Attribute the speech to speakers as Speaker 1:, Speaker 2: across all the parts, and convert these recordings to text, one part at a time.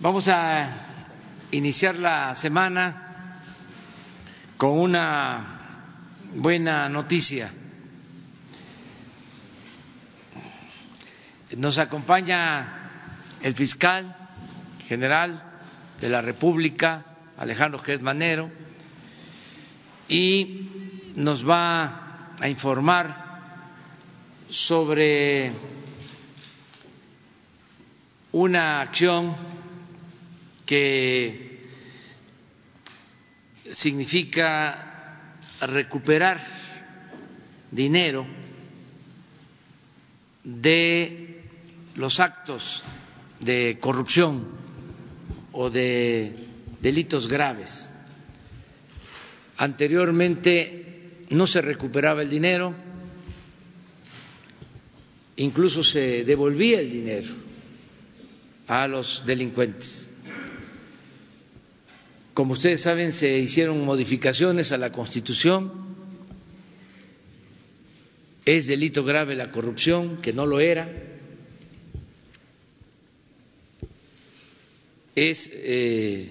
Speaker 1: Vamos a iniciar la semana con una buena noticia. Nos acompaña el fiscal general de la República, Alejandro Manero, y nos va a informar sobre una acción que significa recuperar dinero de los actos de corrupción o de delitos graves. Anteriormente no se recuperaba el dinero, incluso se devolvía el dinero a los delincuentes. Como ustedes saben, se hicieron modificaciones a la Constitución. Es delito grave la corrupción, que no lo era. Es eh,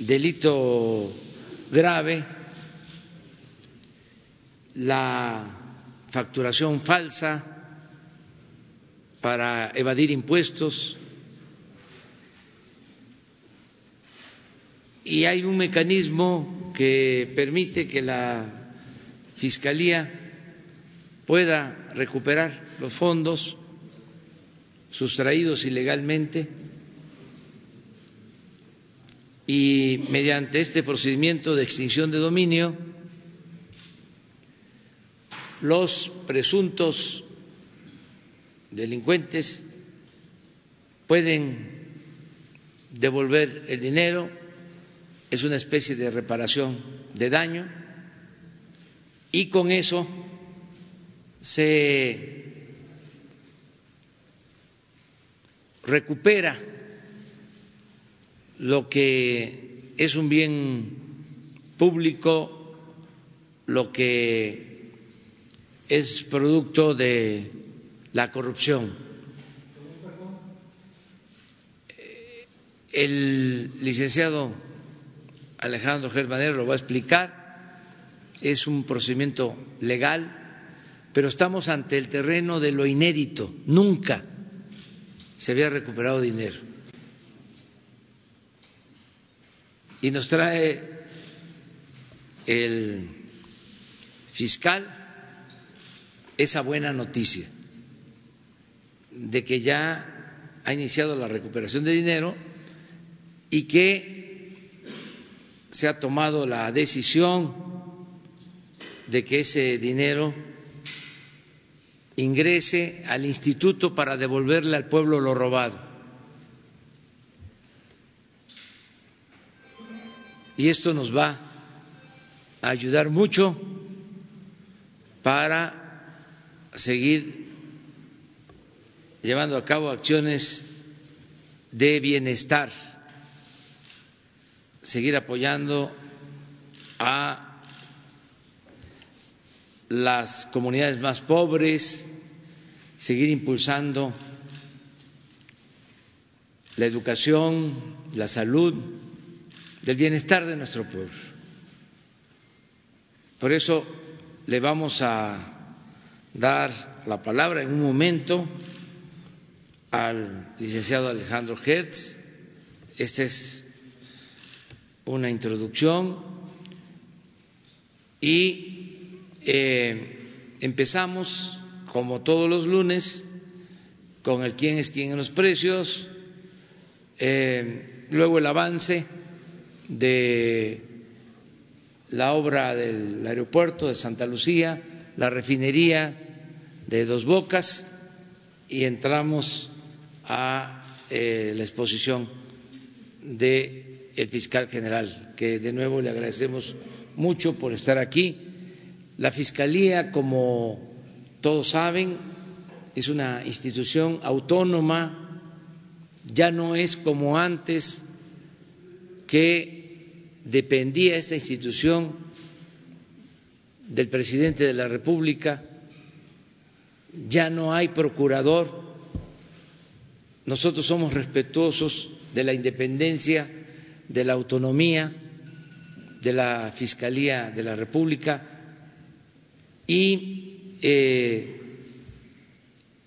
Speaker 1: delito grave la facturación falsa para evadir impuestos, y hay un mecanismo que permite que la Fiscalía pueda recuperar los fondos sustraídos ilegalmente y mediante este procedimiento de extinción de dominio los presuntos delincuentes pueden devolver el dinero es una especie de reparación de daño y con eso se recupera lo que es un bien público, lo que es producto de la corrupción. El licenciado Alejandro Germanero lo va a explicar, es un procedimiento legal, pero estamos ante el terreno de lo inédito, nunca se había recuperado dinero. Y nos trae el fiscal esa buena noticia de que ya ha iniciado la recuperación de dinero y que se ha tomado la decisión de que ese dinero ingrese al instituto para devolverle al pueblo lo robado. Y esto nos va a ayudar mucho para seguir llevando a cabo acciones de bienestar seguir apoyando a las comunidades más pobres, seguir impulsando la educación, la salud, del bienestar de nuestro pueblo. Por eso le vamos a dar la palabra en un momento al licenciado Alejandro Hertz. Este es una introducción y eh, empezamos, como todos los lunes, con el quién es quién en los precios, eh, luego el avance de la obra del aeropuerto de Santa Lucía, la refinería de Dos Bocas y entramos a eh, la exposición de el fiscal general, que de nuevo le agradecemos mucho por estar aquí. La Fiscalía, como todos saben, es una institución autónoma, ya no es como antes que dependía esta institución del presidente de la República, ya no hay procurador, nosotros somos respetuosos de la independencia, de la autonomía de la Fiscalía de la República y eh,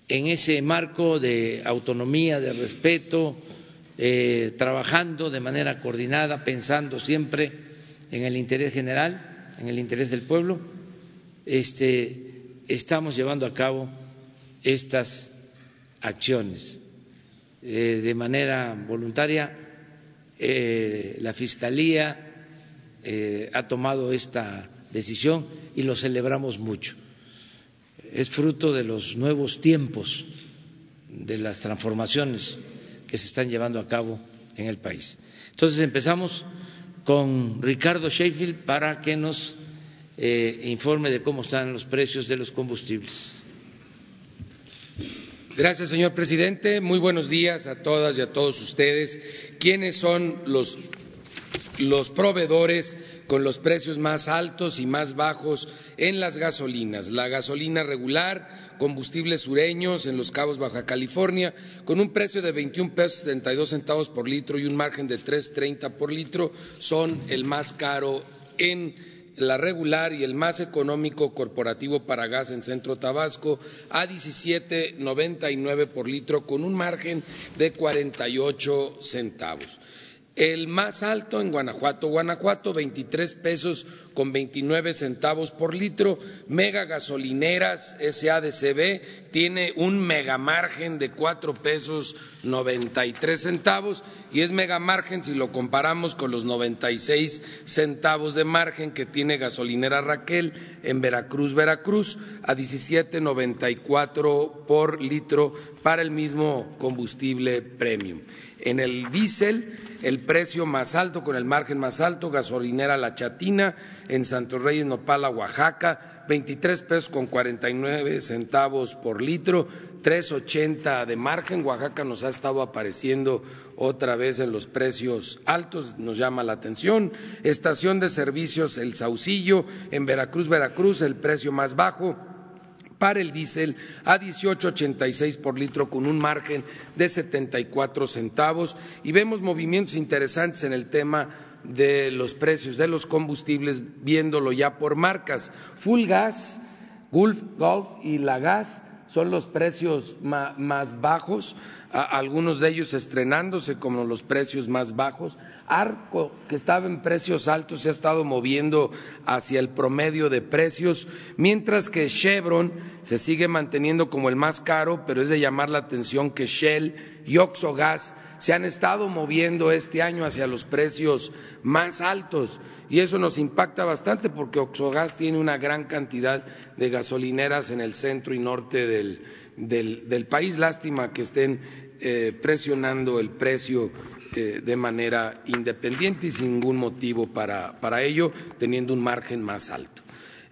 Speaker 1: en ese marco de autonomía, de respeto, eh, trabajando de manera coordinada, pensando siempre en el interés general, en el interés del pueblo, este, estamos llevando a cabo estas acciones eh, de manera voluntaria. Eh, la Fiscalía ha tomado esta decisión y lo celebramos mucho es fruto de los nuevos tiempos, de las transformaciones que se están llevando a cabo en el país. Entonces empezamos con Ricardo Sheffield para que nos eh, informe de cómo están los precios de los combustibles.
Speaker 2: Gracias, señor presidente. Muy buenos días a todas y a todos ustedes. ¿Quiénes son los, proveedores con los precios más altos y más bajos en las gasolinas. La gasolina regular, combustibles sureños en Los Cabos, Baja California, con un precio de 21 pesos 72 centavos por litro y un margen de 3.30 por litro, son el más caro en la regular y el más económico corporativo para gas en Centro Tabasco a 17.99 por litro con un margen de 48 centavos. El más alto en Guanajuato, Guanajuato, 23 pesos con 29 centavos por litro. Mega Gasolineras SADCB tiene un mega margen de 4 pesos 93 centavos y es mega margen si lo comparamos con los 96 centavos de margen que tiene Gasolinera Raquel en Veracruz, Veracruz, a 17.94 por litro para el mismo combustible premium. En el diésel, el precio más alto, con el margen más alto, gasolinera La Chatina, en Santos Reyes, Nopala, Oaxaca, 23 pesos con 49 centavos por litro, 3.80 de margen. Oaxaca nos ha estado apareciendo otra vez en los precios altos, nos llama la atención. Estación de servicios El Saucillo, en Veracruz, Veracruz, el precio más bajo para el diésel a 18.86 por litro con un margen de 74 centavos y vemos movimientos interesantes en el tema de los precios de los combustibles viéndolo ya por marcas. Full Gas, Gulf, Golf y La Gas son los precios más bajos algunos de ellos estrenándose como los precios más bajos. Arco, que estaba en precios altos, se ha estado moviendo hacia el promedio de precios, mientras que Chevron se sigue manteniendo como el más caro, pero es de llamar la atención que Shell y Oxogas se han estado moviendo este año hacia los precios más altos y eso nos impacta bastante porque Oxogas tiene una gran cantidad de gasolineras en el centro y norte del, del, país. Lástima que estén eh, presionando el precio eh, de manera independiente y sin ningún motivo para, para ello, teniendo un margen más alto.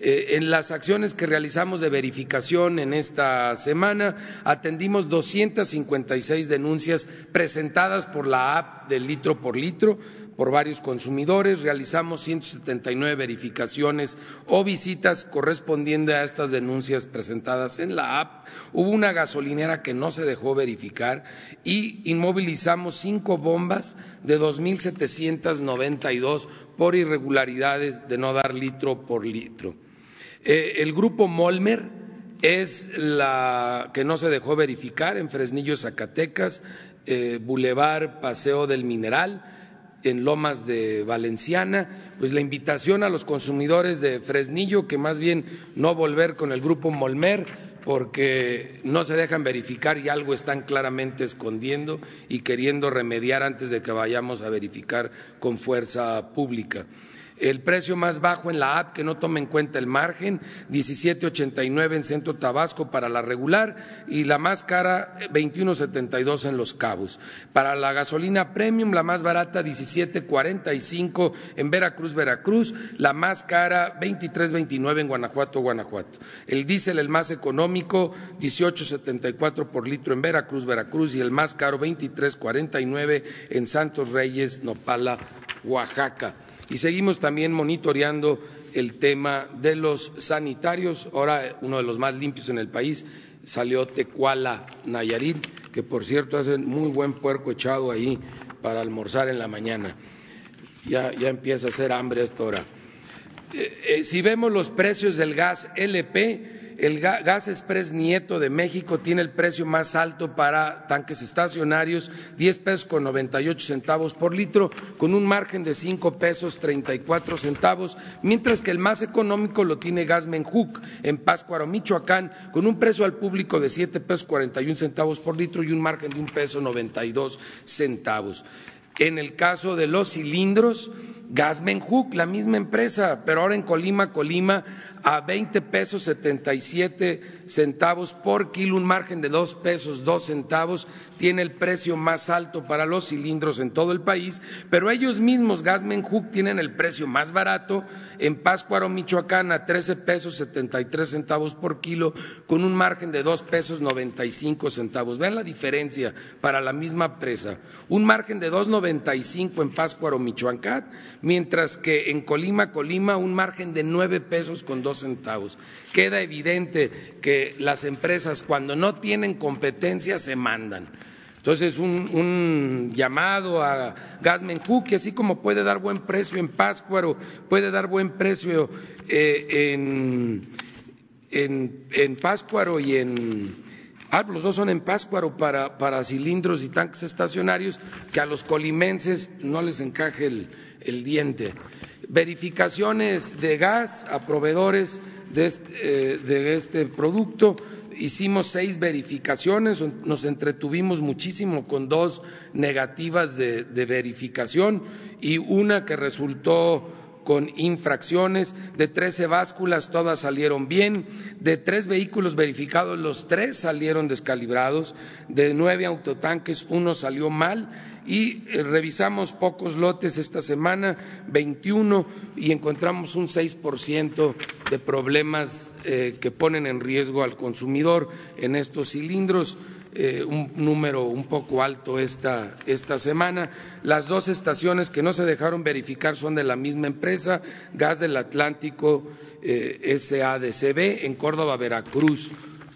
Speaker 2: Eh, en las acciones que realizamos de verificación en esta semana, atendimos 256 denuncias presentadas por la app del litro por litro por varios consumidores, realizamos 179 verificaciones o visitas correspondiendo a estas denuncias presentadas en la app. Hubo una gasolinera que no se dejó verificar y inmovilizamos cinco bombas de 2.792 por irregularidades de no dar litro por litro. Eh, el grupo Molmer es la que no se dejó verificar en Fresnillo, Zacatecas, eh, Boulevard Paseo del Mineral en Lomas de Valenciana, pues la invitación a los consumidores de Fresnillo que más bien no volver con el grupo Molmer porque no se dejan verificar y algo están claramente escondiendo y queriendo remediar antes de que vayamos a verificar con fuerza pública. El precio más bajo en la app que no toma en cuenta el margen, 17.89 en Centro Tabasco para la regular y la más cara 21.72 en Los Cabos. Para la gasolina premium, la más barata 17.45 en Veracruz, Veracruz, la más cara 23.29 en Guanajuato, Guanajuato. El diésel el más económico 18.74 por litro en Veracruz, Veracruz y el más caro 23.49 en Santos Reyes, Nopala, Oaxaca y seguimos también monitoreando el tema de los sanitarios. Ahora uno de los más limpios en el país salió Tecuala, Nayarit, que por cierto hacen muy buen puerco echado ahí para almorzar en la mañana. Ya, ya empieza a hacer hambre a esta hora. Eh, eh, si vemos los precios del gas LP, el gas express Nieto de México tiene el precio más alto para tanques estacionarios, 10 pesos con 98 centavos por litro, con un margen de 5 pesos 34 centavos, mientras que el más económico lo tiene Gas Menjuc en Páscuaro, Michoacán, con un precio al público de 7 pesos 41 centavos por litro y un margen de un peso 92 centavos. En el caso de los cilindros, Gasmenjuc, la misma empresa, pero ahora en Colima, Colima, a 20 pesos 77 centavos por kilo, un margen de dos pesos dos centavos, tiene el precio más alto para los cilindros en todo el país, pero ellos mismos, Gasmenjuc, tienen el precio más barato en Páscuaro, Michoacán, a 13 pesos 73 centavos por kilo, con un margen de dos pesos 95 centavos. Vean la diferencia para la misma presa. Un margen de 2.95 en Páscuaro, Michoacán, mientras que en Colima, Colima, un margen de nueve pesos con dos centavos. Queda evidente que las empresas cuando no tienen competencia se mandan. Entonces, un, llamado a Gasmenju, que así como puede dar buen precio en Páscuaro, puede dar buen precio eh, en, en, Páscuaro y en, Ah, los dos son en Páscuaro para, cilindros y tanques estacionarios, que a los colimenses no les encaje el diente. Verificaciones de gas a proveedores de este, eh, de este producto. Hicimos seis verificaciones, nos entretuvimos muchísimo con dos negativas de, de verificación y una que resultó con infracciones, de 13 básculas todas salieron bien, de tres vehículos verificados los tres salieron descalibrados, de nueve autotanques uno salió mal y eh, revisamos pocos lotes esta semana, 21, y encontramos un 6% de problemas eh, que ponen en riesgo al consumidor en estos cilindros. Eh, un número un poco alto esta, esta semana. Las dos estaciones que no se dejaron verificar son de la misma empresa, Gas del Atlántico SADCB, en Córdoba, Veracruz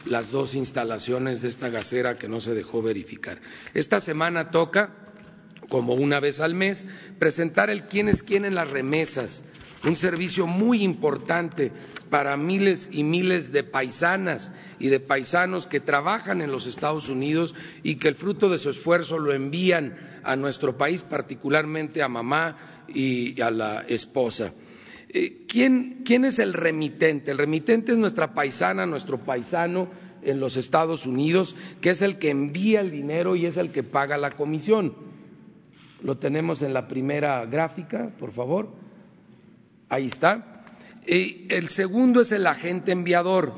Speaker 2: las dos instalaciones de esta gasera que no se dejó verificar. Esta semana toca como una vez al mes, presentar el quién es quién en las remesas, un servicio muy importante para miles y miles de paisanas y de paisanos que trabajan en los Estados Unidos y que el fruto de su esfuerzo lo envían a nuestro país, particularmente a mamá y a la esposa. Eh, ¿Quién, ¿Quién es el remitente? El remitente es nuestra paisana, nuestro paisano en los Estados Unidos, que es el que envía el dinero y es el que paga la comisión. Lo tenemos en la primera gráfica, por favor. Ahí está. Y el segundo es el agente enviador.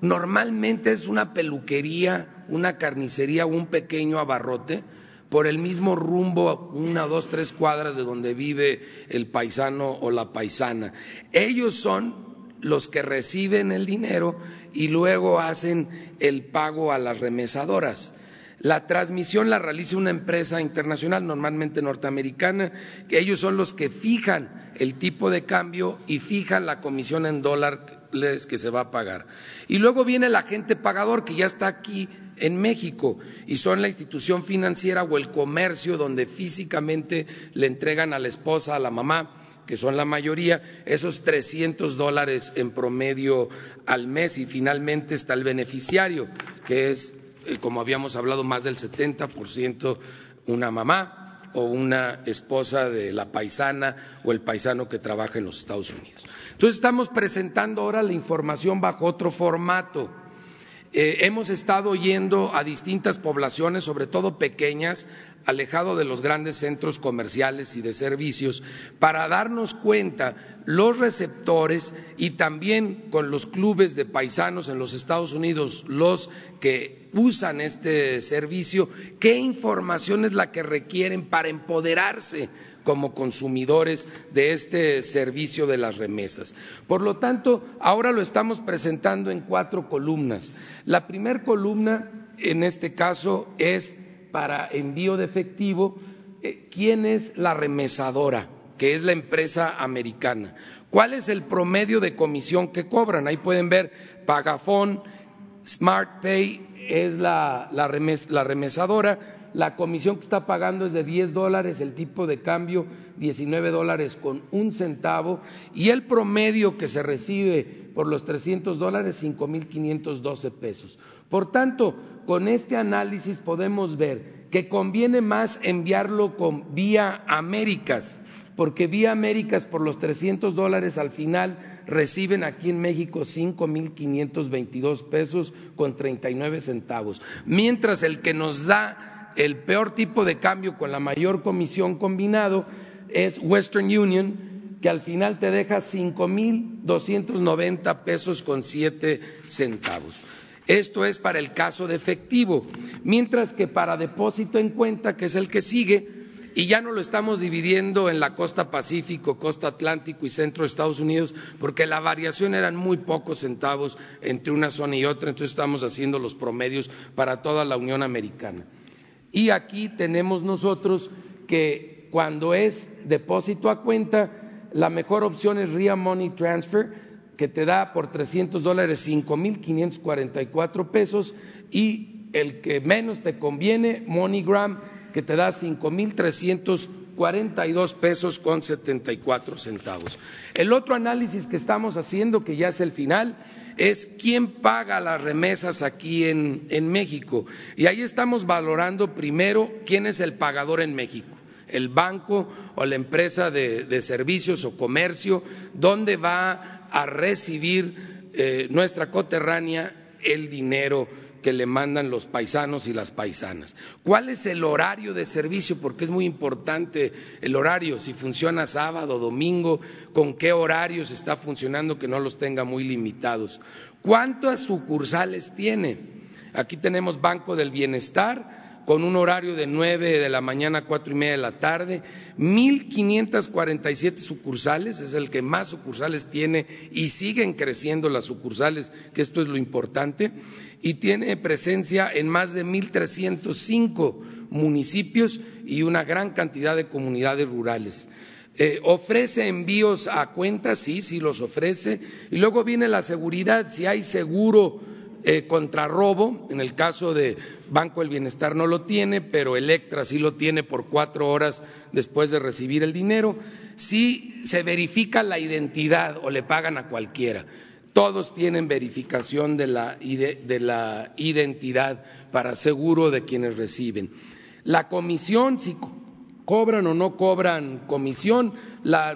Speaker 2: Normalmente es una peluquería, una carnicería o un pequeño abarrote por el mismo rumbo, una, dos, tres cuadras de donde vive el paisano o la paisana. Ellos son los que reciben el dinero y luego hacen el pago a las remesadoras. La transmisión la realiza una empresa internacional, normalmente norteamericana, que ellos son los que fijan el tipo de cambio y fijan la comisión en dólares que se va a pagar. Y luego viene el agente pagador que ya está aquí en México y son la institución financiera o el comercio donde físicamente le entregan a la esposa, a la mamá, que son la mayoría, esos 300 dólares en promedio al mes y finalmente está el beneficiario, que es como habíamos hablado, más del 70% una mamá o una esposa de la paisana o el paisano que trabaja en los Estados Unidos. Entonces estamos presentando ahora la información bajo otro formato eh, hemos estado yendo a distintas poblaciones, sobre todo pequeñas, alejado de los grandes centros comerciales y de servicios, para darnos cuenta los receptores y también con los clubes de paisanos en los Estados Unidos, los que usan este servicio, qué información es la que requieren para empoderarse como consumidores de este servicio de las remesas. Por lo tanto, ahora lo estamos presentando en cuatro columnas. La primera columna, en este caso, es para envío de efectivo, eh, ¿quién es la remesadora? que es la empresa americana. ¿Cuál es el promedio de comisión que cobran? Ahí pueden ver Pagafón, SmartPay es la, la remesadora la comisión que está pagando es de 10 dólares, el tipo de cambio 19 dólares con un centavo y el promedio que se recibe por los 300 dólares 5.512 pesos. Por tanto, con este análisis podemos ver que conviene más enviarlo con vía Américas, porque vía Américas por los 300 dólares al final reciben aquí en México 5.522 pesos con 39 centavos, mientras el que nos da el peor tipo de cambio con la mayor comisión combinado es Western Union, que al final te deja 5.290 pesos con 7 centavos. Esto es para el caso de efectivo, mientras que para depósito en cuenta, que es el que sigue, y ya no lo estamos dividiendo en la costa Pacífico, costa Atlántico y centro de Estados Unidos, porque la variación eran muy pocos centavos entre una zona y otra, entonces estamos haciendo los promedios para toda la Unión Americana. Y aquí tenemos nosotros que cuando es depósito a cuenta, la mejor opción es RIA Money Transfer, que te da por 300 dólares 5.544 pesos, y el que menos te conviene, MoneyGram, que te da 5.342 pesos con 74 centavos. El otro análisis que estamos haciendo, que ya es el final, es quién paga las remesas aquí en, México. Y ahí estamos valorando primero quién es el pagador en México el banco o la empresa de, servicios o comercio, dónde va a recibir eh, nuestra coterránea el dinero que le mandan los paisanos y las paisanas. ¿Cuál es el horario de servicio? Porque es muy importante el horario, si funciona sábado, domingo, con qué horarios está funcionando, que no los tenga muy limitados. ¿Cuántas sucursales tiene? Aquí tenemos Banco del Bienestar, con un horario de nueve de la mañana a cuatro y media de la tarde, 1.547 sucursales, es el que más sucursales tiene y siguen creciendo las sucursales, que esto es lo importante, y tiene presencia en más de 1.305 municipios y una gran cantidad de comunidades rurales. Eh, ¿Ofrece envíos a cuentas? Sí, sí los ofrece. Y luego viene la seguridad, si hay seguro eh, contra robo, en el caso de Banco del Bienestar no lo tiene, pero Electra sí lo tiene por cuatro horas después de recibir el dinero, si se verifica la identidad o le pagan a cualquiera. Todos tienen verificación de la, de la identidad para seguro de quienes reciben. La comisión, si cobran o no cobran comisión.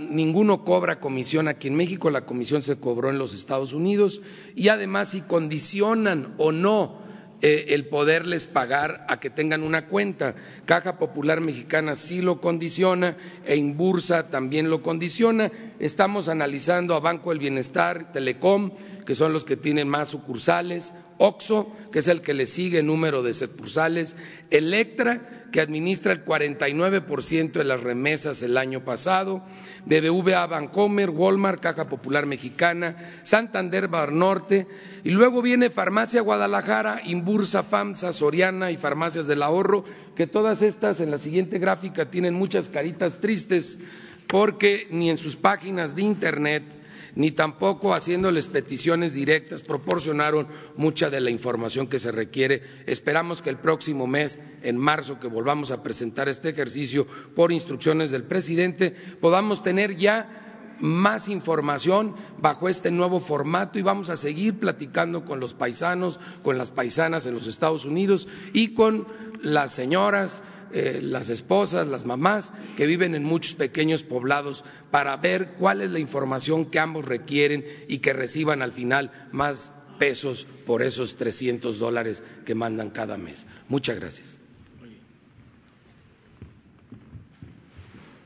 Speaker 2: ninguno cobra comisión aquí en México, la comisión se cobró en los Estados Unidos y además si condicionan o no el poderles pagar a que tengan una cuenta. Caja Popular Mexicana sí lo condiciona e Inbursa también lo condiciona. Estamos analizando a Banco del Bienestar, Telecom, que son los que tienen más sucursales, OXO, que es el que le sigue en número de sucursales, Electra, que administra el 49% de las remesas el año pasado, BBVA Bancomer, Walmart, Caja Popular Mexicana, Santander Norte, y luego viene Farmacia Guadalajara, Imbursa, FAMSA, Soriana y Farmacias del Ahorro, que todas estas en la siguiente gráfica tienen muchas caritas tristes porque ni en sus páginas de Internet ni tampoco haciéndoles peticiones directas proporcionaron mucha de la información que se requiere. Esperamos que el próximo mes, en marzo, que volvamos a presentar este ejercicio por instrucciones del presidente, podamos tener ya más información bajo este nuevo formato y vamos a seguir platicando con los paisanos, con las paisanas en los Estados Unidos y con las señoras, eh, las esposas, las mamás que viven en muchos pequeños poblados para ver cuál es la información que ambos requieren y que reciban al final más pesos por esos 300 dólares que mandan cada mes. Muchas gracias.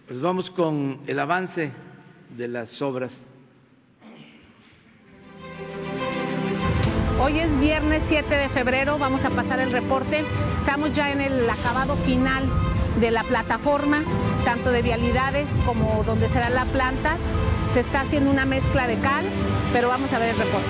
Speaker 1: Pues vamos con el avance de las obras.
Speaker 3: Hoy es viernes 7 de febrero, vamos a pasar el reporte. Estamos ya en el acabado final de la plataforma, tanto de vialidades como donde serán las plantas. Se está haciendo una mezcla de cal, pero vamos a ver el reporte.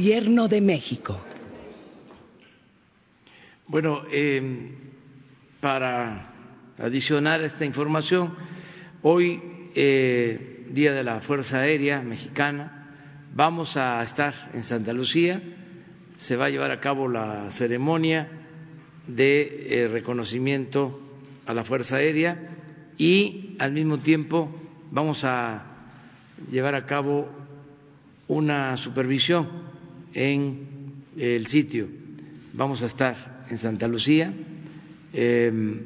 Speaker 4: Gobierno de México.
Speaker 1: Bueno, eh, para adicionar esta información, hoy, eh, Día de la Fuerza Aérea Mexicana, vamos a estar en Santa Lucía, se va a llevar a cabo la ceremonia de eh, reconocimiento a la Fuerza Aérea y al mismo tiempo vamos a llevar a cabo una supervisión en el sitio. Vamos a estar en Santa Lucía. Em,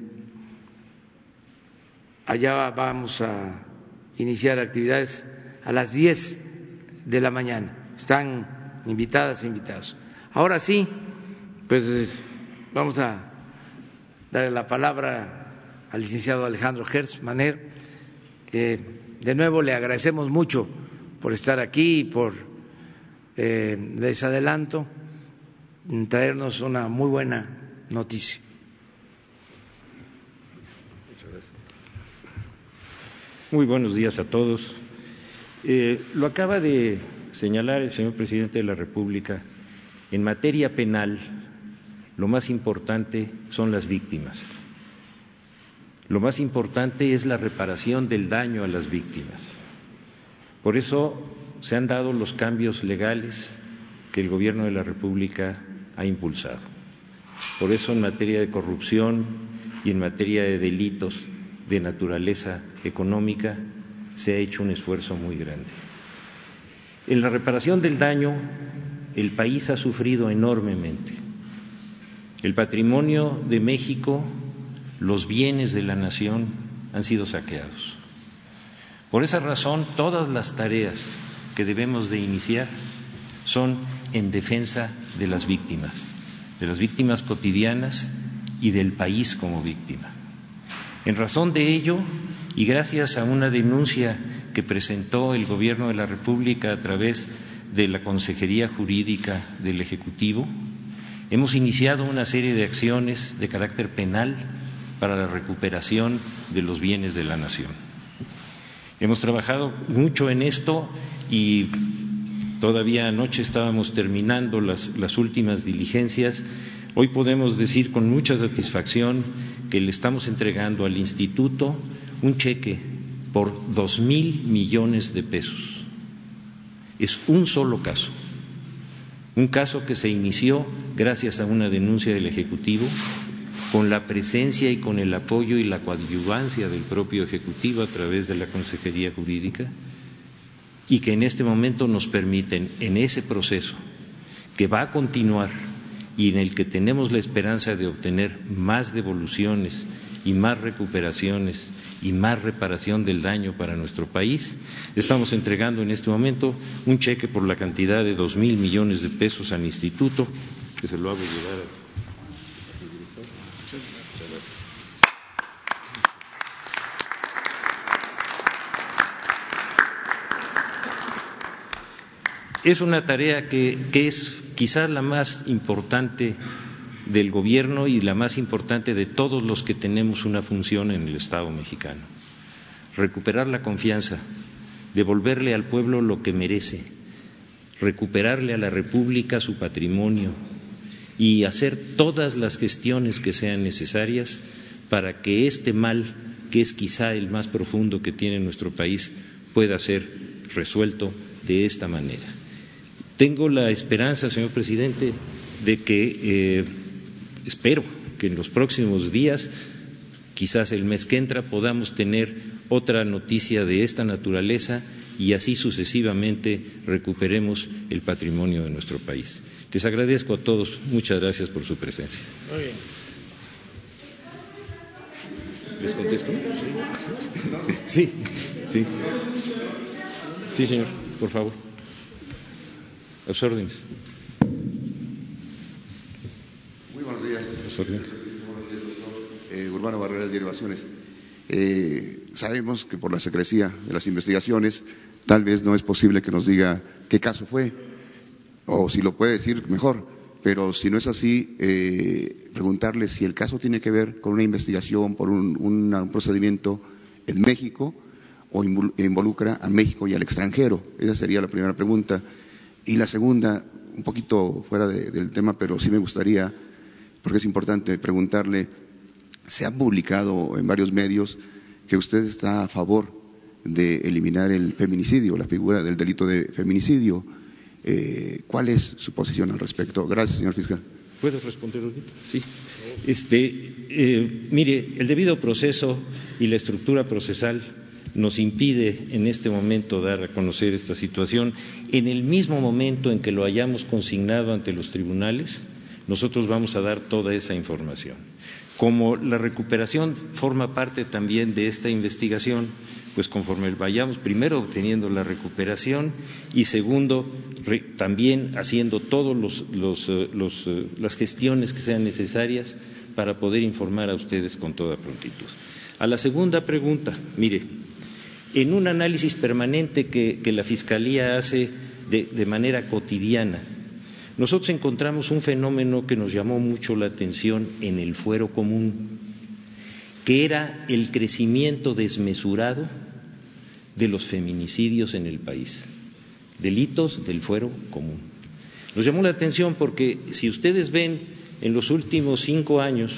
Speaker 1: allá vamos a iniciar actividades a las 10 de la mañana. Están invitadas e invitados. Ahora sí, pues vamos a darle la palabra al licenciado Alejandro Hertz Maner, que de nuevo le agradecemos mucho por estar aquí y por, eh, les adelanto, traernos una muy buena noticia.
Speaker 5: Muy buenos días a todos. Eh, lo acaba de señalar el señor presidente de la República. En materia penal, lo más importante son las víctimas. Lo más importante es la reparación del daño a las víctimas. Por eso se han dado los cambios legales que el Gobierno de la República ha impulsado. Por eso en materia de corrupción y en materia de delitos de naturaleza económica se ha hecho un esfuerzo muy grande. En la reparación del daño, el país ha sufrido enormemente. El patrimonio de México, los bienes de la nación han sido saqueados. Por esa razón, todas las tareas que debemos de iniciar son en defensa de las víctimas, de las víctimas cotidianas y del país como víctima. En razón de ello, y gracias a una denuncia que presentó el Gobierno de la República a través de la Consejería Jurídica del Ejecutivo, hemos iniciado una serie de acciones de carácter penal para la recuperación de los bienes de la nación. Hemos trabajado mucho en esto y todavía anoche estábamos terminando las, últimas diligencias. Hoy podemos decir con mucha satisfacción que le estamos entregando al instituto un cheque por dos mil millones de pesos. Es un solo caso, un caso que se inició gracias a una denuncia del Ejecutivo, con la presencia y con el apoyo y la coadyuvancia del propio Ejecutivo a través de la Consejería Jurídica, y que en este momento nos permiten, en ese proceso que va a continuar y en el que tenemos la esperanza de obtener más devoluciones y más recuperaciones y más reparación del daño para nuestro país. Estamos entregando en este momento un cheque por la cantidad de dos mil millones de pesos al instituto, que se lo hago llegar a. Es una tarea que, es quizás la más importante del gobierno y la más importante de todos los que tenemos una función en el Estado mexicano. Recuperar la confianza, devolverle al pueblo lo que merece, recuperarle a la República su patrimonio y hacer todas las gestiones que sean necesarias para que este mal, que es quizá el más profundo que tiene nuestro país, pueda ser resuelto de esta manera. Tengo la esperanza, señor presidente, de que eh, espero que en los próximos días, quizás el mes que entra, podamos tener otra noticia de esta naturaleza y así sucesivamente recuperemos el patrimonio de nuestro país. Les agradezco a todos. Muchas gracias por su presencia. Muy bien. ¿Les contesto? Sí, sí. Sí, señor, por favor. A sus órdenes.
Speaker 6: Eh, Urbano Barrera de Derivaciones. Eh, sabemos que por la secrecía de las investigaciones tal vez no es posible que nos diga qué caso fue, o si lo puede decir mejor, pero si no es así, eh, preguntarle si el caso tiene que ver con una investigación por un, un procedimiento en México o involucra a México y al extranjero. Esa sería la primera pregunta. Y la segunda, un poquito fuera del tema, pero sí me gustaría, porque es importante preguntarle, se ha publicado en varios medios que usted está a favor de eliminar el feminicidio, la figura del delito de feminicidio. Eh, ¿Cuál es su posición al respecto? Gracias, señor fiscal.
Speaker 5: ¿Puedo responder ahorita? Sí. Este, eh, mire, el debido proceso y la estructura procesal nos impide en este momento dar a conocer esta situación. En el mismo momento en que lo hayamos consignado ante los tribunales, nosotros vamos a dar toda esa información. Como la recuperación forma parte también de esta investigación, pues conforme vayamos primero obteniendo la recuperación y segundo también haciendo todas eh, eh, las gestiones que sean necesarias para poder informar a ustedes con toda prontitud. A la segunda pregunta, mire, en un análisis permanente que, la Fiscalía hace de, manera cotidiana, nosotros encontramos un fenómeno que nos llamó mucho la atención en el fuero común, que era el crecimiento desmesurado de los feminicidios en el país, delitos del fuero común. Nos llamó la atención porque si ustedes ven en los últimos cinco años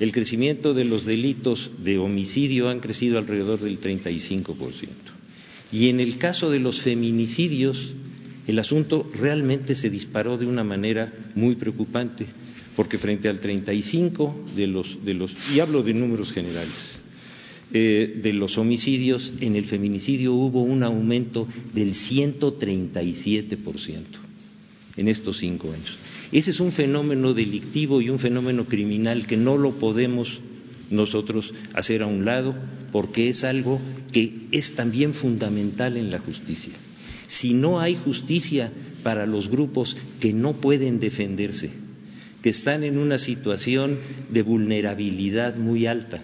Speaker 5: el crecimiento de los delitos de homicidio han crecido alrededor del 35%. Y en el caso de los feminicidios, el asunto realmente se disparó de una manera muy preocupante, porque frente al 35 de los, de los y hablo de números generales, eh, de los homicidios, en el feminicidio hubo un aumento del 137% en estos cinco años. Ese es un fenómeno delictivo y un fenómeno criminal que no lo podemos nosotros hacer a un lado porque es algo que es también fundamental en la justicia. Si no hay justicia para los grupos que no pueden defenderse, que están en una situación de vulnerabilidad muy alta,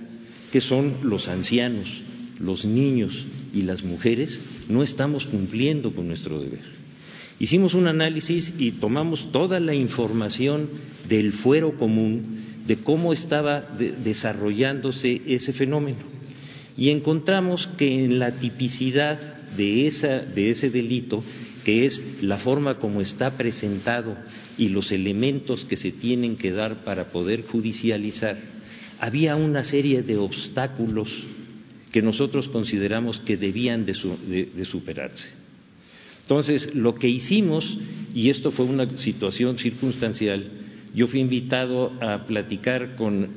Speaker 5: que son los ancianos, los niños y las mujeres, no estamos cumpliendo con nuestro deber. Hicimos un análisis y tomamos toda la información del fuero común de cómo estaba desarrollándose ese fenómeno y encontramos que en la tipicidad de, ese delito, que es la forma como está presentado y los elementos que se tienen que dar para poder judicializar, había una serie de obstáculos que nosotros consideramos que debían de superarse. Entonces, lo que hicimos, y esto fue una situación circunstancial, yo fui invitado a platicar con,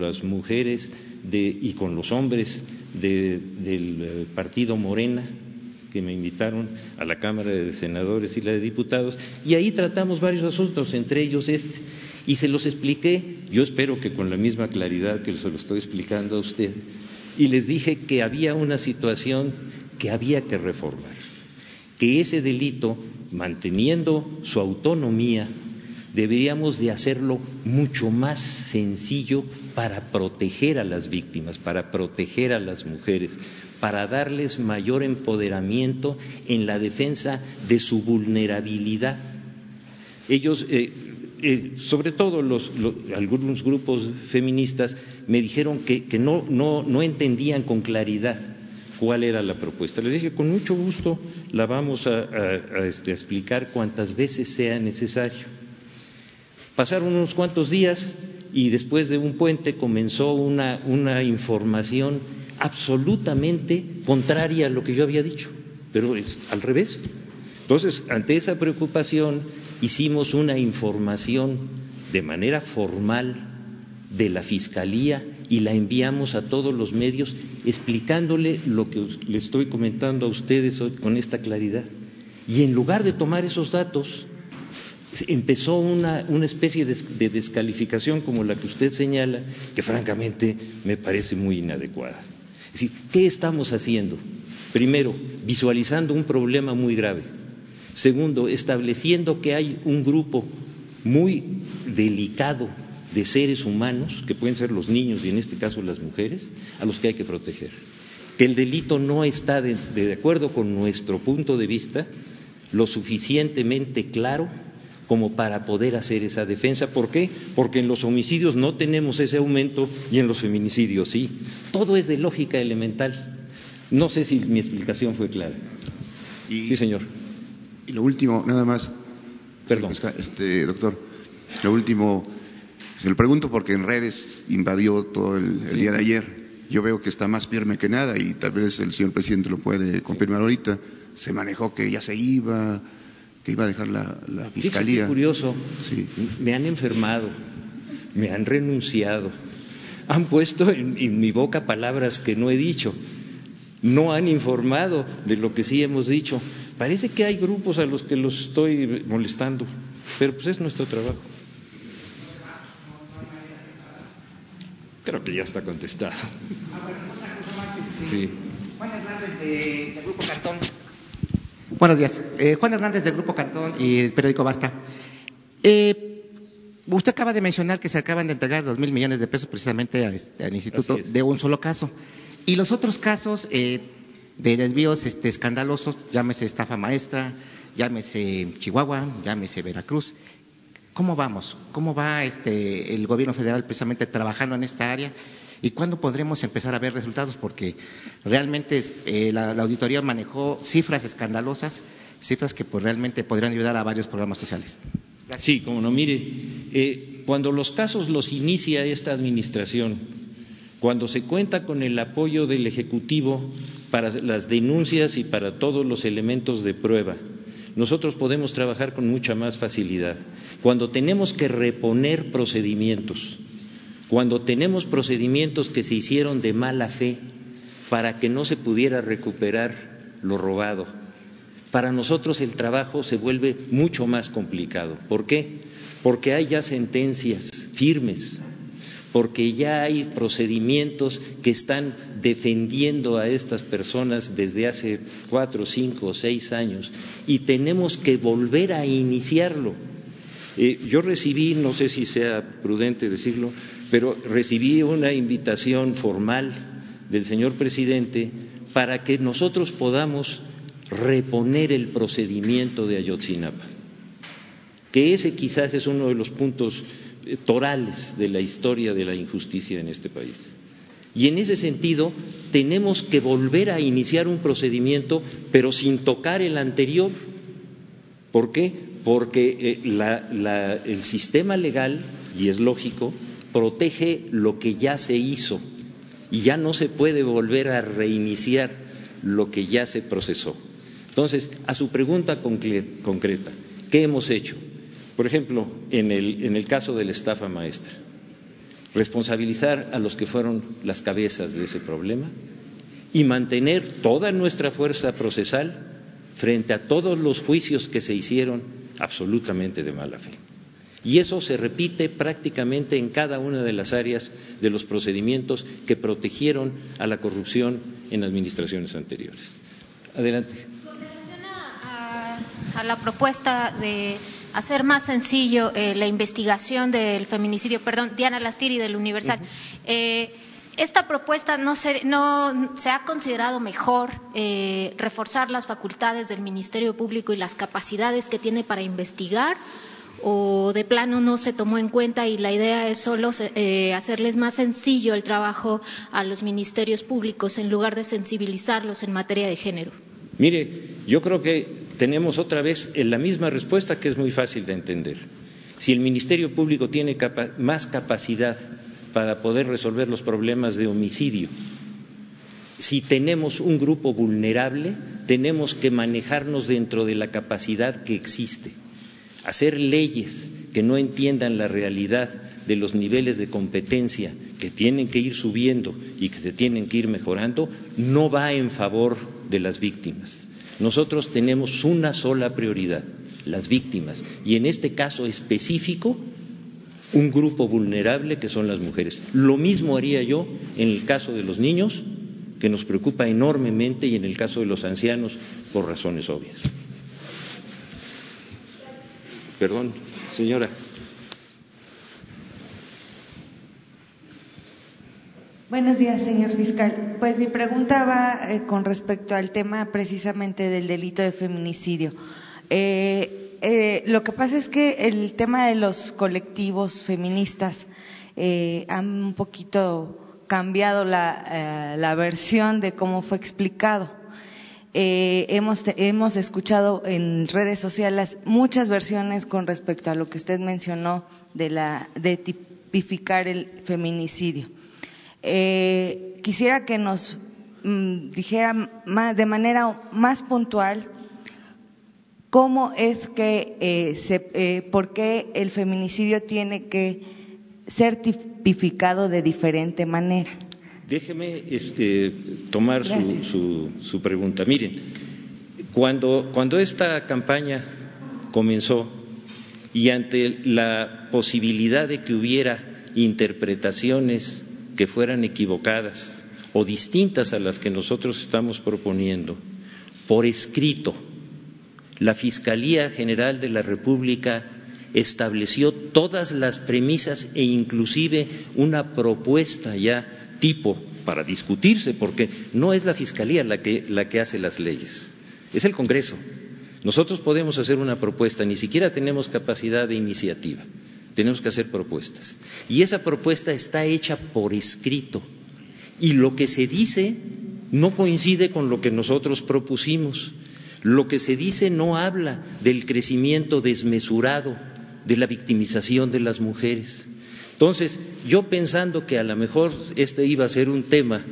Speaker 5: las mujeres y con los hombres del eh, partido Morena, que me invitaron a la Cámara de Senadores y la de Diputados, y ahí tratamos varios asuntos, entre ellos este, y se los expliqué, yo espero que con la misma claridad que se lo estoy explicando a usted, y les dije que había una situación que había que reformar que ese delito, manteniendo su autonomía, deberíamos de hacerlo mucho más sencillo para proteger a las víctimas, para proteger a las mujeres, para darles mayor empoderamiento en la defensa de su vulnerabilidad. Ellos, eh, eh, sobre todo los, algunos grupos feministas, me dijeron que, no, no entendían con claridad cuál era la propuesta. Le dije, con mucho gusto la vamos a, este, explicar cuantas veces sea necesario. Pasaron unos cuantos días y después de un puente comenzó una, una información absolutamente contraria a lo que yo había dicho, pero al revés. Entonces, ante esa preocupación, hicimos una información de manera formal de la Fiscalía y la enviamos a todos los medios explicándole lo que le estoy comentando a ustedes con esta claridad. Y en lugar de tomar esos datos, empezó una, una especie de, descalificación como la que usted señala, que francamente me parece muy inadecuada. Es decir, ¿qué estamos haciendo? Primero, visualizando un problema muy grave. Segundo, estableciendo que hay un grupo muy delicado de seres humanos, que pueden ser los niños y en este caso las mujeres, a los que hay que proteger. Que el delito no está, de, de acuerdo con nuestro punto de vista, lo suficientemente claro como para poder hacer esa defensa. ¿Por qué? Porque en los homicidios no tenemos ese aumento y en los feminicidios sí. Todo es de lógica elemental. No sé si mi explicación fue clara. sí, señor.
Speaker 6: Y lo último, nada más,
Speaker 1: Perdón.
Speaker 6: Este, doctor, lo último, se lo pregunto porque en redes invadió todo el, día de ayer. Yo veo que está más firme que nada y tal vez el señor presidente lo puede confirmar ahorita. Se manejó que ya se iba, que iba a dejar la, la fiscalía.
Speaker 5: Qué curioso. Sí. Me han enfermado, me han renunciado, han puesto en mi boca palabras que no he dicho no han informado de lo que sí hemos dicho. Parece que hay grupos a los que los estoy molestando, pero pues es nuestro trabajo. Creo que ya está contestado.
Speaker 4: Sí. Juan Hernández de, Grupo Cantón. Buenos días. Eh, Juan Hernández del Grupo Cantón y el periódico Basta. Eh, usted acaba de mencionar que se acaban de entregar dos mil millones de pesos precisamente este, al instituto de un solo caso. Y los otros casos eh, de desvíos este, escandalosos, llámese estafa maestra, llámese Chihuahua, llámese Veracruz, ¿cómo vamos? ¿Cómo va este, el gobierno federal precisamente trabajando en esta área? ¿Y cuándo podremos empezar a ver resultados? Porque realmente eh, la, auditoría manejó cifras escandalosas, cifras que pues, realmente podrían ayudar a varios programas sociales.
Speaker 5: Sí, como no, mire, eh, cuando los casos los inicia esta administración, cuando se cuenta con el apoyo del Ejecutivo para las denuncias y para todos los elementos de prueba, nosotros podemos trabajar con mucha más facilidad. Cuando tenemos que reponer procedimientos, cuando tenemos procedimientos que se hicieron de mala fe para que no se pudiera recuperar lo robado, para nosotros el trabajo se vuelve mucho más complicado. ¿Por qué? Porque hay ya sentencias firmes porque ya hay procedimientos que están defendiendo a estas personas desde hace cuatro, cinco o seis años y tenemos que volver a iniciarlo. Eh, yo recibí, no sé si sea prudente decirlo, pero recibí una invitación formal del señor presidente para que nosotros podamos reponer el procedimiento de Ayotzinapa, que ese quizás es uno de los puntos torales de la historia de la injusticia en este país. Y en ese sentido, tenemos que volver a iniciar un procedimiento, pero sin tocar el anterior. ¿Por qué? Porque eh, el sistema legal, y es lógico, protege lo que ya se hizo y ya no se puede volver a reiniciar lo que ya se procesó. Entonces, a su pregunta concreta, ¿qué hemos hecho? Por ejemplo, en el, en el caso de la estafa maestra, responsabilizar a los que fueron las cabezas de ese problema y mantener toda nuestra fuerza procesal frente a todos los juicios que se hicieron absolutamente de mala fe. Y eso se repite prácticamente en cada una de las áreas de los procedimientos que protegieron a la corrupción en administraciones anteriores. Adelante.
Speaker 7: Con relación a, la propuesta de hacer más sencillo eh, la investigación del feminicidio, perdón, Diana Lastiri del Universal. Eh, esta propuesta no se, no se ha considerado mejor eh, reforzar las facultades del Ministerio Público y las capacidades que tiene para investigar o de plano no se tomó en cuenta y la idea es solo hacerles más sencillo el trabajo a los ministerios públicos en lugar de sensibilizarlos en materia de género.
Speaker 5: Mire, yo creo que tenemos otra vez la misma respuesta que es muy fácil de entender. Si el Ministerio Público tiene más capacidad para poder resolver los problemas de homicidio, si tenemos un grupo vulnerable, tenemos que manejarnos dentro de la capacidad que existe. Hacer leyes que no entiendan la realidad de los niveles de competencia que tienen que ir subiendo y que se tienen que ir mejorando, no va en favor de las víctimas. Nosotros tenemos una sola prioridad, las víctimas, y en este caso específico, un grupo vulnerable que son las mujeres. Lo mismo haría yo en el caso de los niños, que nos preocupa enormemente, y en el caso de los ancianos, por razones obvias. Perdón, señora.
Speaker 8: Buenos días, señor fiscal. Pues mi pregunta va eh, con respecto al tema precisamente del delito de feminicidio. Eh, eh, lo que pasa es que el tema de los colectivos feministas han un poquito cambiado la, versión de cómo fue explicado. eh, hemos, hemos escuchado en redes sociales muchas versiones con respecto a lo que usted mencionó de, la, de tipificar el feminicidio. Eh, quisiera que nos mm, dijera más, de manera más puntual cómo es que, eh, se, eh, por qué el feminicidio tiene que ser tipificado de diferente manera.
Speaker 5: Déjeme este, tomar su, su, pregunta. Miren, cuando, cuando esta campaña comenzó y ante la posibilidad de que hubiera interpretaciones que fueran equivocadas o distintas a las que nosotros estamos proponiendo, por escrito, la Fiscalía General de la República estableció todas las premisas e inclusive una propuesta ya tipo para discutirse, porque no es la Fiscalía la que, la que hace las leyes, es el Congreso. Nosotros podemos hacer una propuesta, ni siquiera tenemos capacidad de iniciativa, tenemos que hacer propuestas. Y esa propuesta está hecha por escrito. Y lo que se dice no coincide con lo que nosotros propusimos. Lo que se dice no habla del crecimiento desmesurado, de la victimización de las mujeres. Entonces, yo pensando que a lo mejor este iba a ser un tema,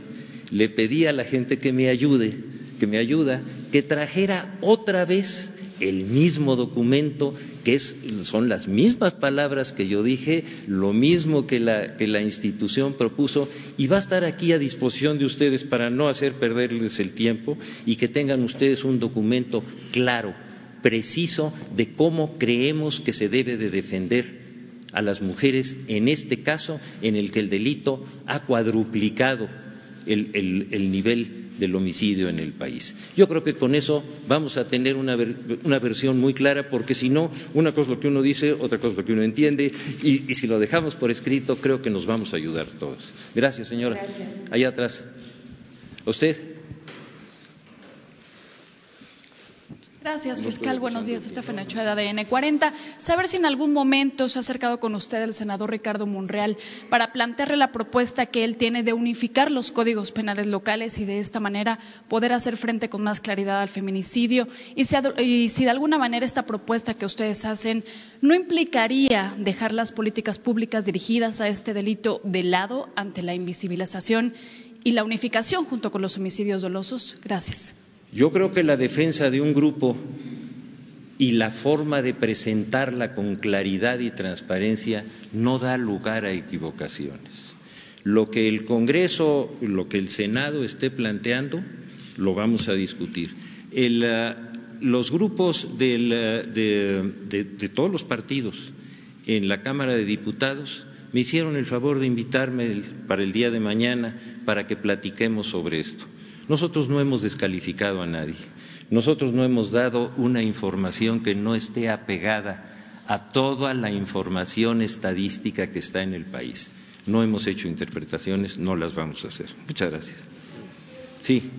Speaker 5: le pedí a la gente que me ayude, que me ayuda, que trajera otra vez el mismo documento, que son las mismas palabras que yo dije, lo mismo que la, que la institución propuso, y va a estar aquí a disposición de ustedes para no hacer perderles el tiempo y que tengan ustedes un documento claro, preciso de cómo creemos que se debe de defender a las mujeres en este caso en el que el delito ha cuadruplicado el, el, el nivel del homicidio en el país. Yo creo que con eso vamos a tener una, una versión muy clara, porque si no, una cosa es lo que uno dice, otra cosa es lo que uno entiende, y, y si lo dejamos por escrito, creo que nos vamos a ayudar todos. Gracias, señora.
Speaker 8: Gracias.
Speaker 5: Allá atrás. ¿Usted?
Speaker 9: Gracias, fiscal. Buenos días, Estefan Ochoa de ADN 40. Saber si en algún momento se ha acercado con usted el senador Ricardo Monreal para plantearle la propuesta que él tiene de unificar los códigos penales locales y de esta manera poder hacer frente con más claridad al feminicidio y si, y si de alguna manera esta propuesta que ustedes hacen no implicaría dejar las políticas públicas dirigidas a este delito de lado ante la invisibilización y la unificación junto con los homicidios dolosos. Gracias.
Speaker 5: Yo creo que la defensa de un grupo y la forma de presentarla con claridad y transparencia no da lugar a equivocaciones. Lo que el Congreso, lo que el Senado esté planteando, lo vamos a discutir. Uh, los grupos uh, de, de, todos los partidos en la Cámara de Diputados me hicieron el favor de invitarme para el día de mañana para que platiquemos sobre esto. Nosotros no hemos descalificado a nadie. Nosotros no hemos dado una información que no esté apegada a toda la información estadística que está en el país. No hemos hecho interpretaciones, no las vamos a hacer. Muchas gracias. Sí.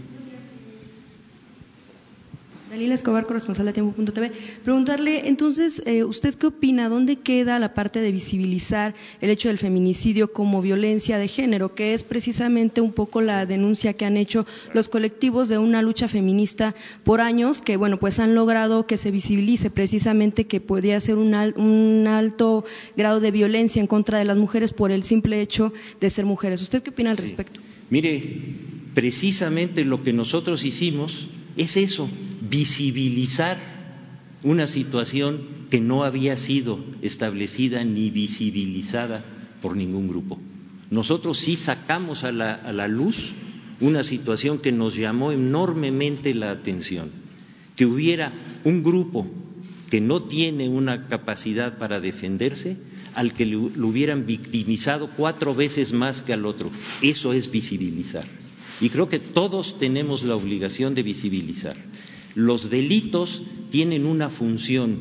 Speaker 10: Dalila Escobar, corresponsal de Tiempo.tv. Preguntarle, entonces, eh, ¿usted qué opina? ¿Dónde queda la parte de visibilizar el hecho del feminicidio como violencia de género, que es precisamente un poco la denuncia que han hecho los colectivos de una lucha feminista por años, que, bueno, pues han logrado que se visibilice precisamente que podría ser un, al, un alto grado de violencia en contra de las mujeres por el simple hecho de ser mujeres? ¿Usted qué opina al respecto?
Speaker 5: Sí. Mire, precisamente lo que nosotros hicimos es eso, visibilizar una situación que no había sido establecida ni visibilizada por ningún grupo. Nosotros sí sacamos a la, luz una situación que nos llamó enormemente la atención, que hubiera un grupo que no tiene una capacidad para defenderse, al que lo hubieran victimizado cuatro veces más que al otro. Eso es visibilizar. Y creo que todos tenemos la obligación de visibilizar. Los delitos tienen una función,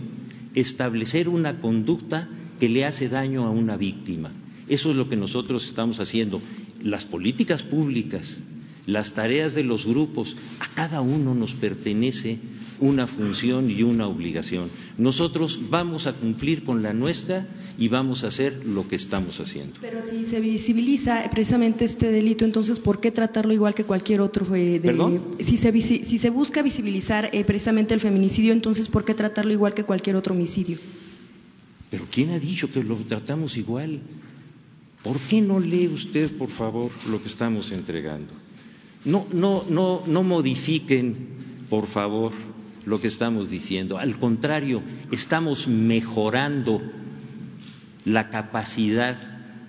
Speaker 5: establecer una conducta que le hace daño a una víctima. Eso es lo que nosotros estamos haciendo. Las políticas públicas, las tareas de los grupos, a cada uno nos pertenece una función y una obligación. Nosotros vamos a cumplir con la nuestra y vamos a hacer lo que estamos haciendo.
Speaker 10: Pero si se visibiliza precisamente este delito, entonces, ¿por qué tratarlo igual que cualquier otro? Eh, Si, se, si se busca visibilizar eh, precisamente el feminicidio, entonces, ¿por qué tratarlo igual que cualquier otro homicidio?
Speaker 5: Pero ¿quién ha dicho que lo tratamos igual? ¿Por qué no lee usted, por favor, lo que estamos entregando? No, no, no, no modifiquen, por favor, lo que estamos diciendo. Al contrario, estamos mejorando la capacidad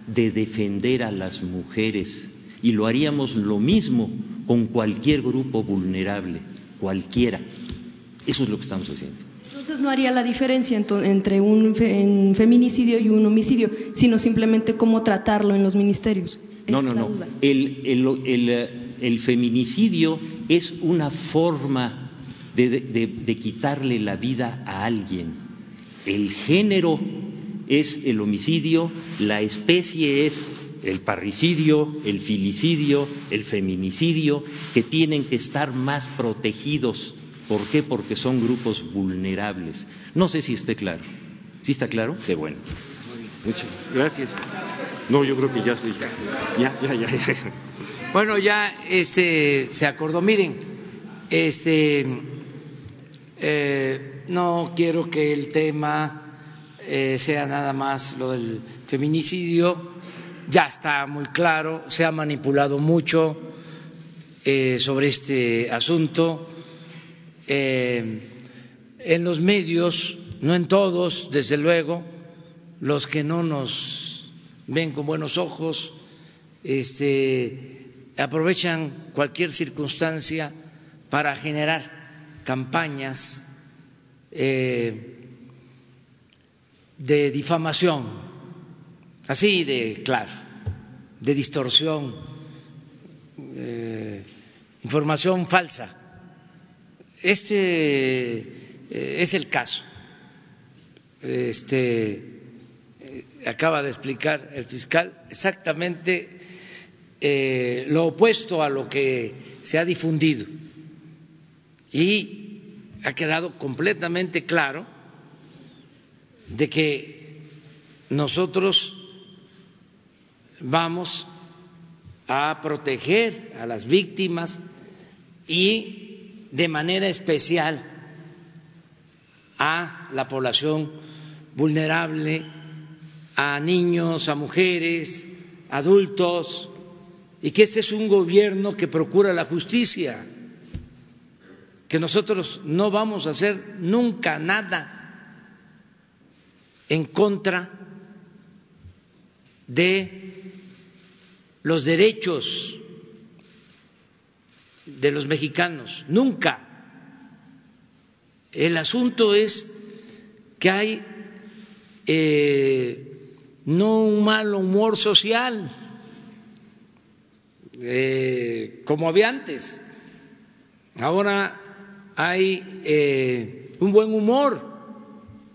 Speaker 5: de defender a las mujeres y lo haríamos lo mismo con cualquier grupo vulnerable, cualquiera. Eso es lo que estamos haciendo.
Speaker 10: Entonces no haría la diferencia entre un feminicidio y un homicidio, sino simplemente cómo tratarlo en los ministerios.
Speaker 5: No, no, no. El, el, el, feminicidio es una forma de, quitarle la vida a alguien. El género es el homicidio, la especie es el parricidio, el filicidio, el feminicidio, que tienen que estar más protegidos. ¿Por qué? Porque son grupos vulnerables. No sé si esté claro. ¿Sí está claro? Qué bueno. Muchas gracias. No, yo creo que ya estoy. Ya, ya, ya, ya.
Speaker 1: Bueno, ya este se acordó. Miren, este eh, no quiero que el tema eh, sea nada más lo del feminicidio, ya está muy claro, se ha manipulado mucho eh, sobre este asunto. en los medios, no en todos, desde luego, los que no nos ven con buenos ojos, este, aprovechan cualquier circunstancia para generar campañas eh, de difamación, así de claro, de distorsión, eh, información falsa. Este eh, es el caso. Este acaba de explicar el fiscal exactamente lo opuesto a lo que se ha difundido. Y ha quedado completamente claro de que nosotros vamos a proteger a las víctimas y de manera especial a la población vulnerable, a niños, a mujeres, adultos, y que este es un gobierno que procura la justicia que nosotros no vamos a hacer nunca nada en contra de los derechos de los mexicanos, nunca. El asunto es que hay eh, no un mal humor social eh, como había antes. Ahora hay eh, un buen humor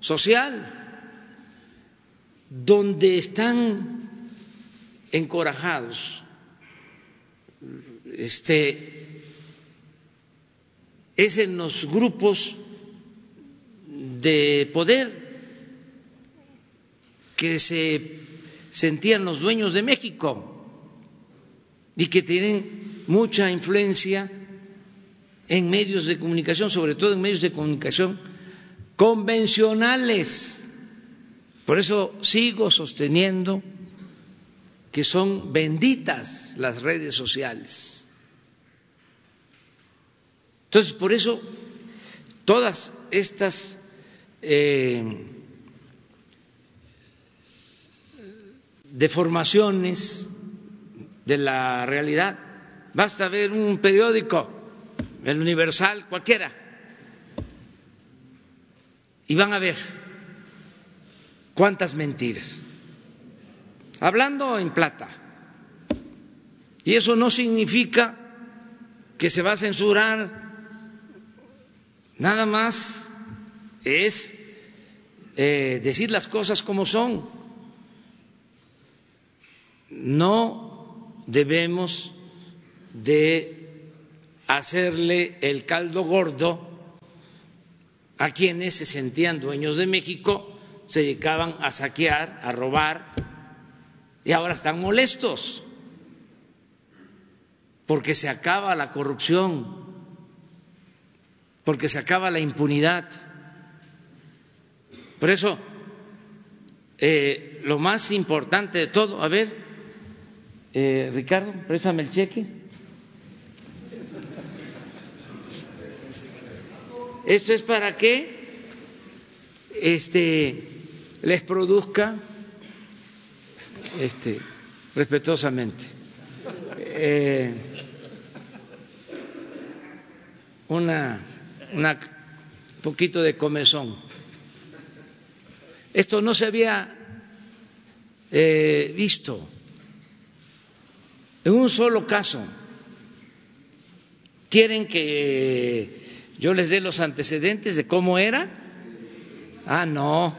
Speaker 1: social, donde están encorajados. Este es en los grupos de poder que se sentían los dueños de México y que tienen mucha influencia en medios de comunicación, sobre todo en medios de comunicación convencionales. Por eso sigo sosteniendo que son benditas las redes sociales. Entonces, por eso todas estas eh, deformaciones de la realidad, basta ver un periódico el Universal, cualquiera. Y van a ver cuántas mentiras. Hablando en plata. Y eso no significa que se va a censurar. Nada más es eh, decir las cosas como son. No debemos de hacerle el caldo gordo a quienes se sentían dueños de México, se dedicaban a saquear, a robar, y ahora están molestos porque se acaba la corrupción, porque se acaba la impunidad. Por eso, eh, lo más importante de todo, a ver, eh, Ricardo, préstame el cheque. Esto es para que este, les produzca este, respetuosamente eh, una, una poquito de comezón. Esto no se había eh, visto en un solo caso. ¿Quieren que yo les dé los antecedentes de cómo era? Ah, no.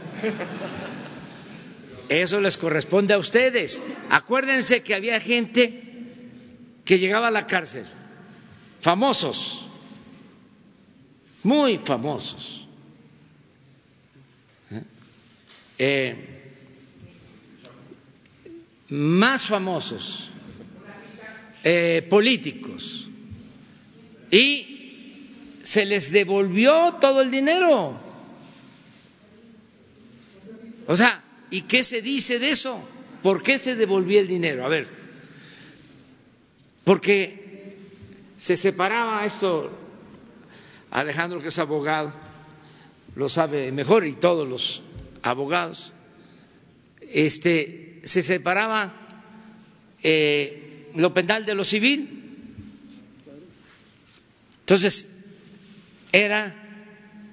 Speaker 1: Eso les corresponde a ustedes. Acuérdense que había gente que llegaba a la cárcel, famosos, muy famosos. ¿Eh? Más famosos, eh, políticos, y se les devolvió todo el dinero. O sea, ¿y qué se dice de eso? ¿Por qué se devolvió el dinero? A ver, porque se separaba esto, Alejandro que es abogado, lo sabe mejor y todos los abogados, este, se separaba eh, lo penal de lo civil. Entonces, era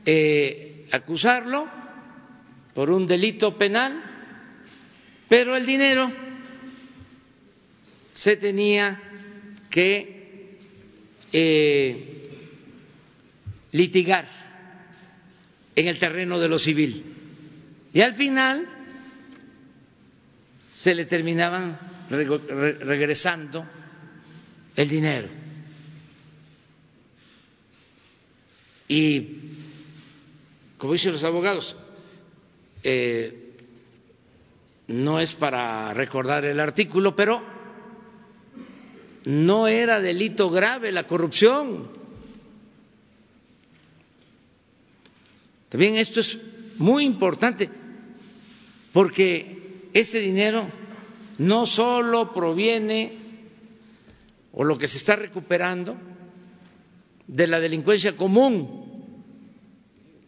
Speaker 1: eh, acusarlo por un delito penal, pero el dinero se tenía que eh, litigar en el terreno de lo civil. Y al final se le terminaban regresando el dinero. Y, como dicen los abogados, eh, no es para recordar el artículo, pero no era delito grave la corrupción. También esto es muy importante porque ese dinero no solo proviene o lo que se está recuperando de la delincuencia común,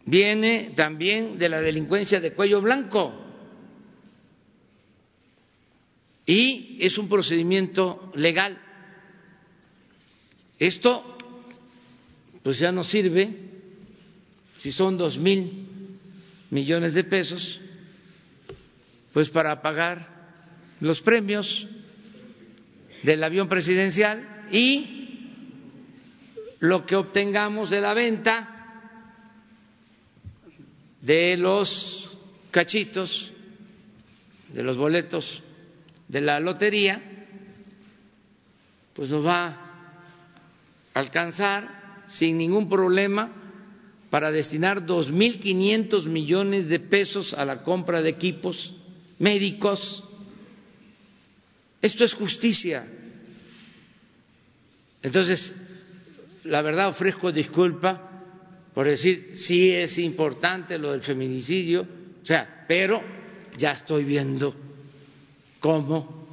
Speaker 1: viene también de la delincuencia de cuello blanco. Y es un procedimiento legal. Esto pues ya no sirve si son dos mil millones de pesos pues para pagar los premios del avión presidencial y lo que obtengamos de la venta de los cachitos, de los boletos de la lotería, pues nos va a alcanzar sin ningún problema para destinar dos mil quinientos millones de pesos a la compra de equipos médicos. Esto es justicia. Entonces, la verdad ofrezco disculpa por decir sí es importante lo del feminicidio, o sea, pero ya estoy viendo cómo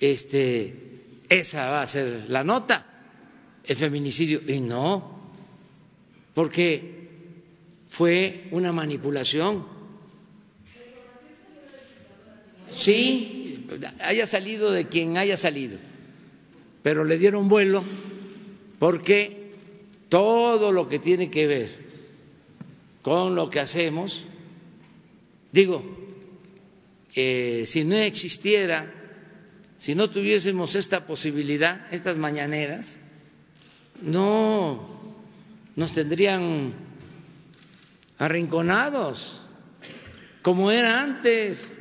Speaker 1: este esa va a ser la nota, el feminicidio. Y no, porque fue una manipulación. Sí, haya salido de quien haya salido, pero le dieron vuelo porque todo lo que tiene que ver con lo que hacemos, digo, eh, si no existiera, si no tuviésemos esta posibilidad, estas mañaneras, no nos tendrían arrinconados como era antes.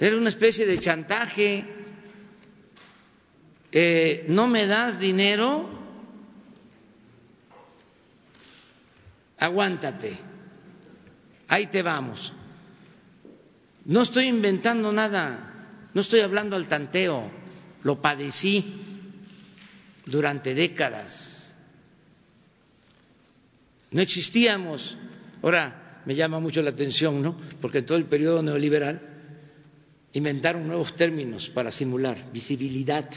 Speaker 1: Era una especie de chantaje. Eh, no me das dinero, aguántate, ahí te vamos. No estoy inventando nada, no estoy hablando al tanteo, lo padecí durante décadas. No existíamos. Ahora me llama mucho la atención, ¿no? Porque en todo el periodo neoliberal inventaron nuevos términos para simular visibilidad.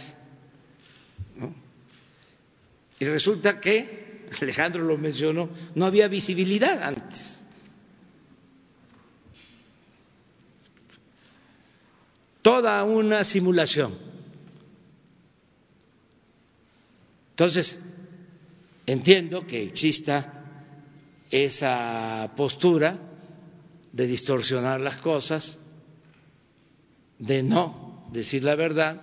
Speaker 1: Y resulta que, Alejandro lo mencionó, no había visibilidad antes. Toda una simulación. Entonces, entiendo que exista esa postura de distorsionar las cosas, de no decir la verdad,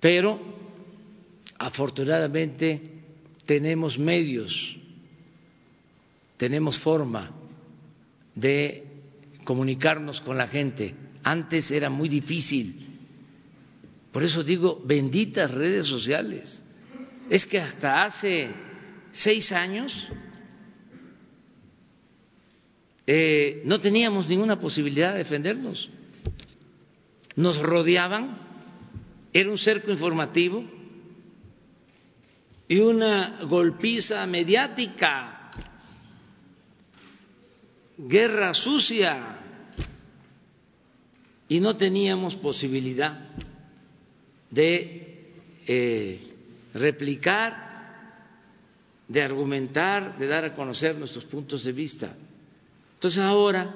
Speaker 1: pero afortunadamente tenemos medios, tenemos forma de comunicarnos con la gente. Antes era muy difícil. Por eso digo, benditas redes sociales. Es que hasta hace seis años eh, no teníamos ninguna posibilidad de defendernos. Nos rodeaban, era un cerco informativo y una golpiza mediática, guerra sucia, y no teníamos posibilidad de eh, replicar, de argumentar, de dar a conocer nuestros puntos de vista. Entonces ahora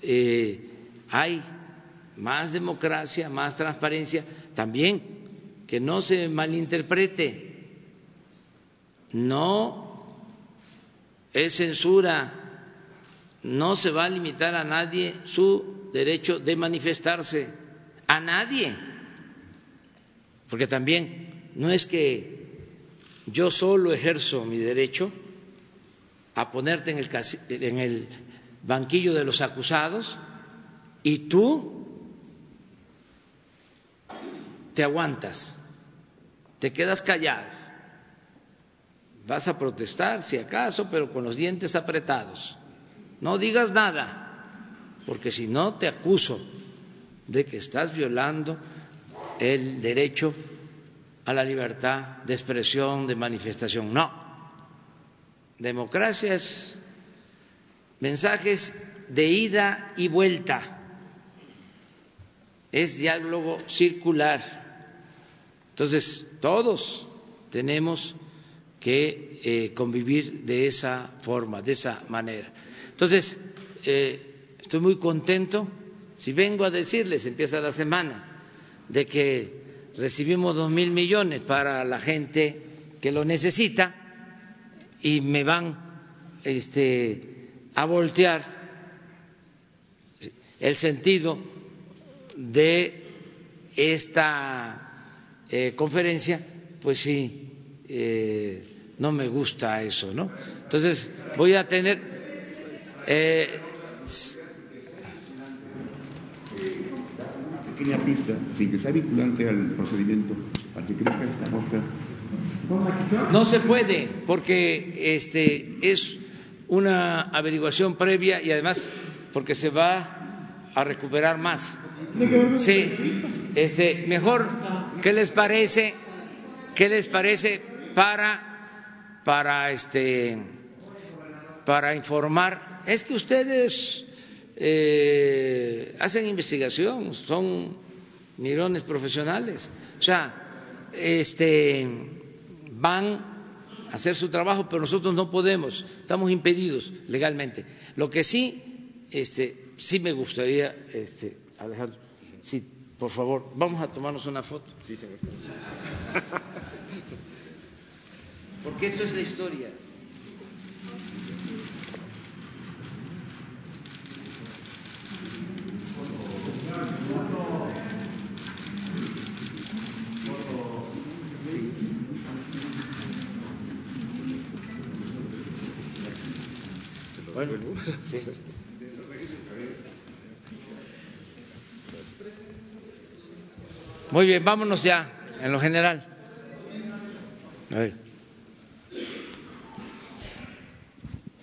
Speaker 1: eh, hay más democracia, más transparencia, también que no se malinterprete, no es censura, no se va a limitar a nadie su derecho de manifestarse, a nadie, porque también no es que yo solo ejerzo mi derecho a ponerte en el, en el banquillo de los acusados y tú te aguantas, te quedas callado, vas a protestar si acaso, pero con los dientes apretados. No digas nada, porque si no te acuso de que estás violando el derecho a la libertad de expresión, de manifestación. No. Democracia es mensajes de ida y vuelta, es diálogo circular. Entonces, todos tenemos que eh, convivir de esa forma, de esa manera. Entonces, eh, estoy muy contento. Si vengo a decirles, empieza la semana, de que recibimos dos mil millones para la gente que lo necesita y me van este, a voltear el sentido de esta eh, conferencia, pues sí, eh, no me gusta eso, ¿no? Entonces voy a tener. Eh,
Speaker 6: pequeña pista, sin que sea vinculante al procedimiento, al que crezca esta nota.
Speaker 1: No se puede, porque este es una averiguación previa y además porque se va a recuperar más. Sí, este, mejor, ¿qué les parece? ¿Qué les parece para para este para informar? Es que ustedes eh, hacen investigación, son mirones profesionales, o sea, este van hacer su trabajo, pero nosotros no podemos, estamos impedidos legalmente. Lo que sí, este, sí me gustaría, este, Alejandro, sí, por favor, vamos a tomarnos una foto. Sí, señor. Porque eso es la historia. Muy bien, vámonos ya, en lo general.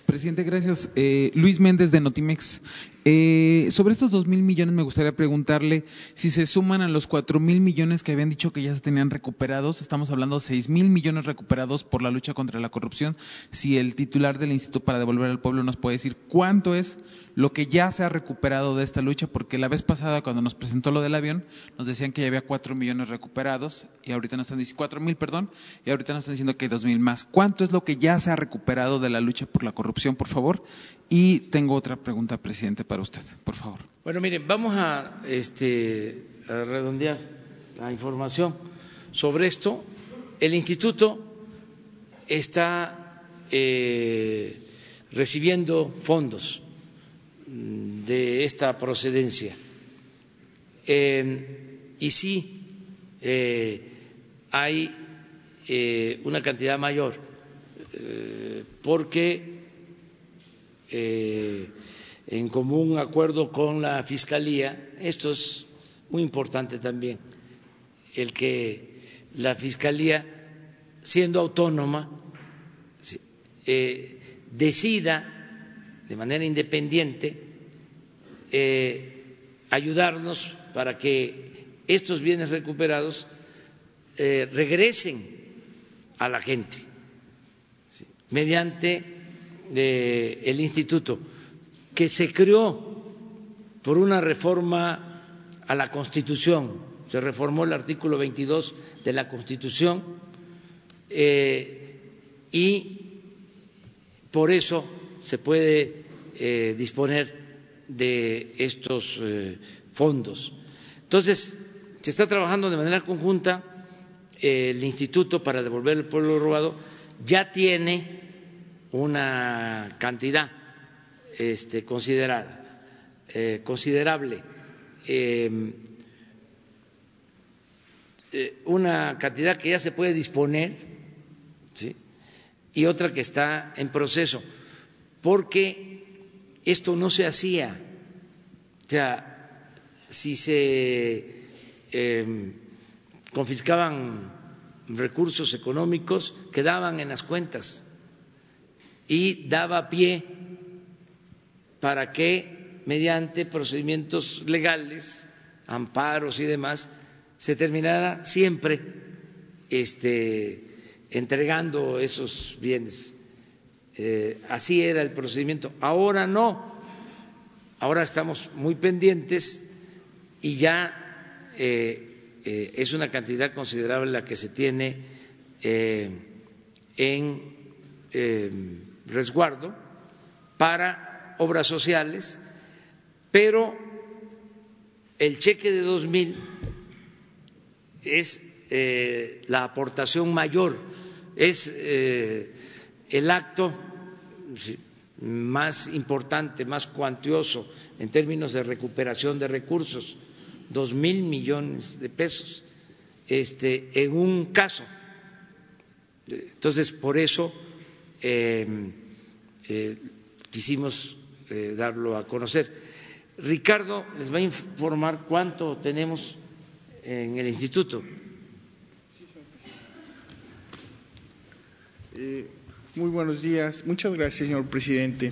Speaker 11: Presidente, gracias. Eh, Luis Méndez de Notimex. Eh, sobre estos dos mil millones me gustaría preguntarle si se suman a los cuatro mil millones que habían dicho que ya se tenían recuperados. Estamos hablando de seis mil millones recuperados por la lucha contra la corrupción. Si el titular del Instituto para Devolver al Pueblo nos puede decir cuánto es lo que ya se ha recuperado de esta lucha, porque la vez pasada cuando nos presentó lo del avión nos decían que ya había cuatro millones recuperados y ahorita nos están diciendo cuatro mil, perdón, y ahorita nos están diciendo que hay dos mil más. ¿Cuánto es lo que ya se ha recuperado de la lucha por la corrupción, por favor? Y tengo otra pregunta, presidente, para usted, por favor.
Speaker 1: Bueno, miren, vamos a, este, redondear la información sobre esto. El instituto está eh, recibiendo fondos de esta procedencia. Eh, y sí, eh, hay una cantidad mayor, porque eh, en común acuerdo con la Fiscalía. Esto es muy importante también, el que la Fiscalía, siendo autónoma, eh, decida de manera independiente eh, ayudarnos para que estos bienes recuperados regresen a la gente mediante del instituto, que se creó por una reforma a la Constitución, se reformó el artículo 22 de la Constitución eh, y por eso se puede eh, disponer de estos eh, fondos. Entonces, se está trabajando de manera conjunta, el Instituto para devolver el pueblo robado ya tiene una cantidad este, considerada, eh, considerable, em, eh, una cantidad que ya se puede disponer y otra que está en proceso, porque esto no se hacía. O sea, si se em, confiscaban recursos económicos, quedaban en las cuentas y daba pie para que mediante procedimientos legales, amparos y demás, se terminara siempre este, entregando esos bienes. Eh, así era el procedimiento. Ahora no. Ahora estamos muy pendientes y ya eh, eh, es una cantidad considerable la que se tiene en resguardo para obras sociales, pero el cheque de dos mil es eh, la aportación mayor, es eh, el acto más importante, más cuantioso en términos de recuperación de recursos, dos mil millones de pesos, este, en un caso. Entonces, por eso Em, eh, quisimos eh, darlo a conocer. Ricardo les va a informar cuánto tenemos en el instituto.
Speaker 12: Eh, muy buenos días. Muchas gracias, señor presidente.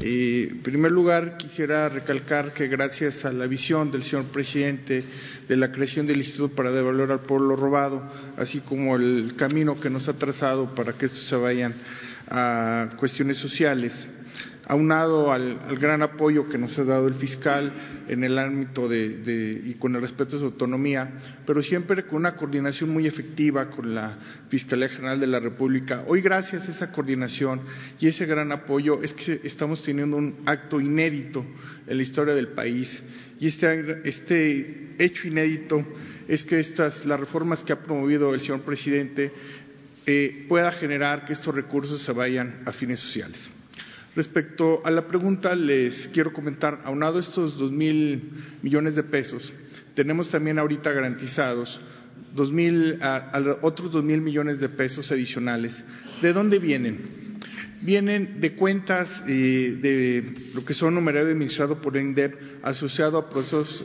Speaker 12: en primer lugar, quisiera recalcar que gracias a la visión del señor presidente de la creación del Instituto para devolver al pueblo robado, así como el camino que nos ha trazado para que estos se vayan a cuestiones sociales, aunado al, gran apoyo que nos ha dado el fiscal en el ámbito de, y con el respeto a su autonomía, pero siempre con una coordinación muy efectiva con la Fiscalía General de la República. Hoy, gracias a esa coordinación y ese gran apoyo, es que estamos teniendo un acto inédito en la historia del país. Y este, este hecho inédito es que estas, las reformas que ha promovido el señor presidente eh, pueda generar que estos recursos se vayan a fines sociales. Respecto a la pregunta, les quiero comentar, aunado estos dos mil millones de pesos, tenemos también ahorita garantizados dos mil, otros dos mil millones de pesos adicionales. ¿De dónde vienen? Vienen de cuentas eh, de lo que son numerario administrado por INDEP asociado a procesos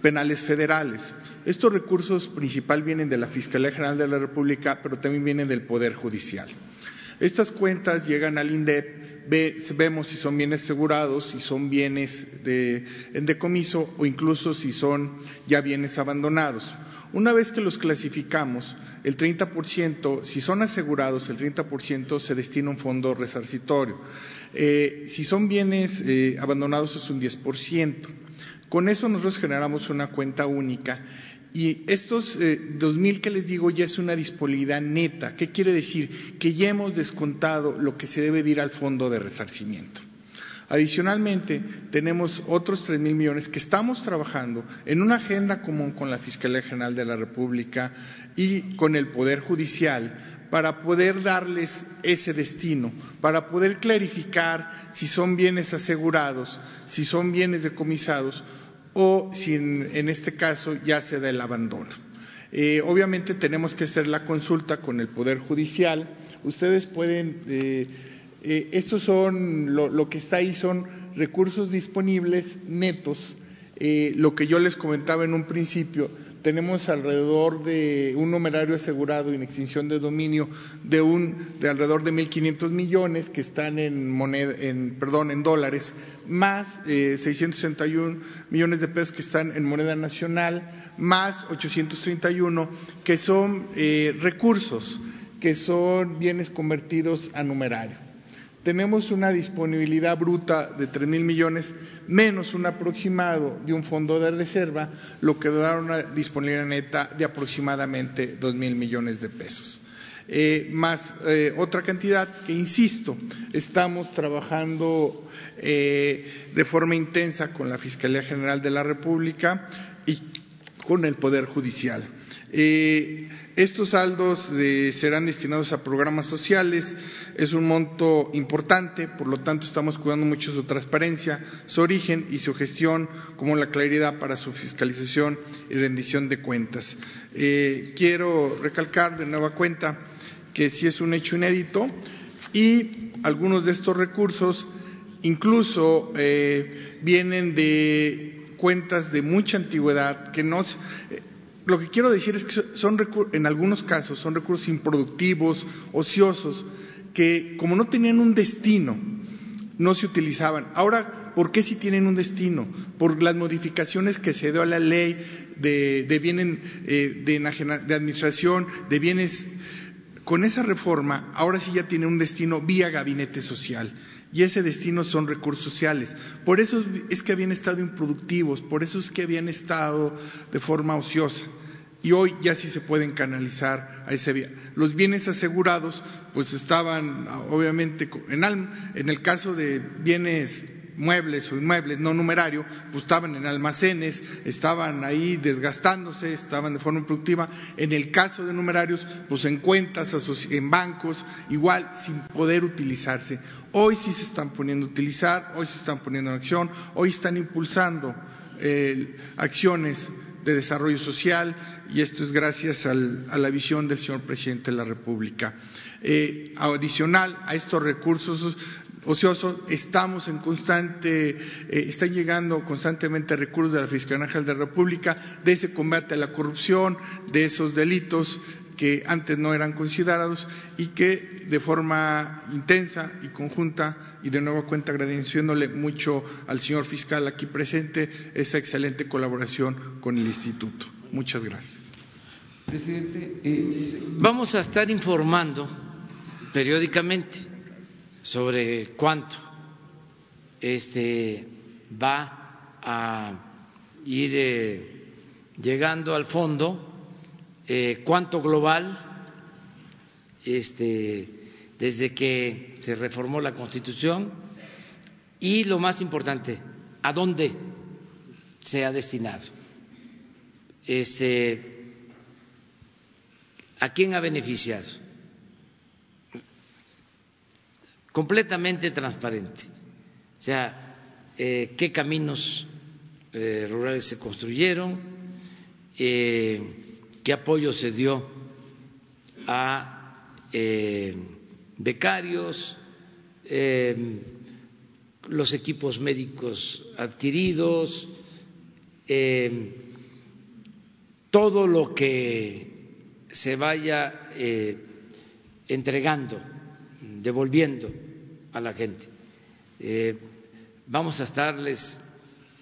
Speaker 12: penales federales. Estos recursos principal vienen de la Fiscalía General de la República, pero también vienen del Poder Judicial. Estas cuentas llegan al INDEP vemos si son bienes asegurados, si son bienes de, en decomiso o incluso si son ya bienes abandonados. Una vez que los clasificamos, el 30%, si son asegurados, el 30% se destina a un fondo resarcitorio. Eh, si son bienes eh, abandonados es un 10%. Con eso nosotros generamos una cuenta única y estos eh, dos mil que les digo ya es una disponibilidad neta. ¿Qué quiere decir? Que ya hemos descontado lo que se debe ir al fondo de resarcimiento. Adicionalmente, tenemos otros tres mil millones que estamos trabajando en una agenda común con la Fiscalía General de la República y con el Poder Judicial para poder darles ese destino, para poder clarificar si son bienes asegurados, si son bienes decomisados o si en, este caso ya se da el abandono. Eh, obviamente tenemos que hacer la consulta con el Poder Judicial. Ustedes pueden eh, eh, estos son, lo, que está ahí son recursos disponibles netos. Eh, lo que yo les comentaba en un principio, tenemos alrededor de un numerario asegurado en extinción de dominio de un de alrededor de 1.500 millones que están en moneda, en perdón, en dólares, más eh, 661 millones de pesos que están en moneda nacional, más 831 que son eh, recursos que son bienes convertidos a numerario tenemos una disponibilidad bruta de tres mil millones menos un aproximado de un fondo de reserva, lo que da una disponibilidad neta de aproximadamente dos mil millones de pesos. Eh, más eh, otra cantidad que, insisto, estamos trabajando eh, de forma intensa con la Fiscalía General de la República y con el Poder Judicial. Estos saldos serán destinados a programas sociales, es un monto importante, por lo tanto estamos cuidando mucho su transparencia, su origen y su gestión, como la claridad para su fiscalización y rendición de cuentas. Eh, quiero recalcar de nueva cuenta que sí es un hecho inédito y algunos de estos recursos incluso eh, vienen de cuentas de mucha antigüedad que no lo que quiero decir es que son en algunos casos son recursos improductivos, ociosos, que como no tenían un destino, no se utilizaban. Ahora, ¿por qué si tienen un destino? Por las modificaciones que se dio a la ley de, bienes eh, de, de administración, de bienes. Con esa reforma, ahora sí ya tiene un destino vía gabinete social y ese destino son recursos sociales. Por eso es que habían estado improductivos, por eso es que habían estado de forma ociosa. Y hoy ya sí se pueden canalizar a ese vía. Los bienes asegurados, pues estaban obviamente en, en el caso de bienes muebles o inmuebles no numerario, pues estaban en almacenes, estaban ahí desgastándose, estaban de forma productiva. En el caso de numerarios, pues en cuentas, en bancos, igual sin poder utilizarse. Hoy sí se están poniendo a utilizar, hoy se están poniendo en acción, hoy están impulsando eh, acciones de desarrollo social y esto es gracias a la visión del señor presidente de la República. Eh, adicional a estos recursos ocioso, estamos en constante, eh, están llegando constantemente recursos de la Fiscalía General de la República de ese combate a la corrupción, de esos delitos que antes no eran considerados y que de forma intensa y conjunta y de nuevo cuenta agradeciéndole mucho al señor fiscal aquí presente esa excelente colaboración con el instituto. Muchas gracias.
Speaker 1: Presidente, eh, vamos a estar informando periódicamente sobre cuánto este, va a ir eh, llegando al fondo, eh, cuánto global, este, desde que se reformó la Constitución y lo más importante, a dónde se ha destinado, este, a quién ha beneficiado completamente transparente. O sea, eh, qué caminos eh, rurales se construyeron, eh, qué apoyo se dio a becarios, los equipos médicos adquiridos, todo lo que se vaya entregando devolviendo a la gente. Eh, vamos a estarles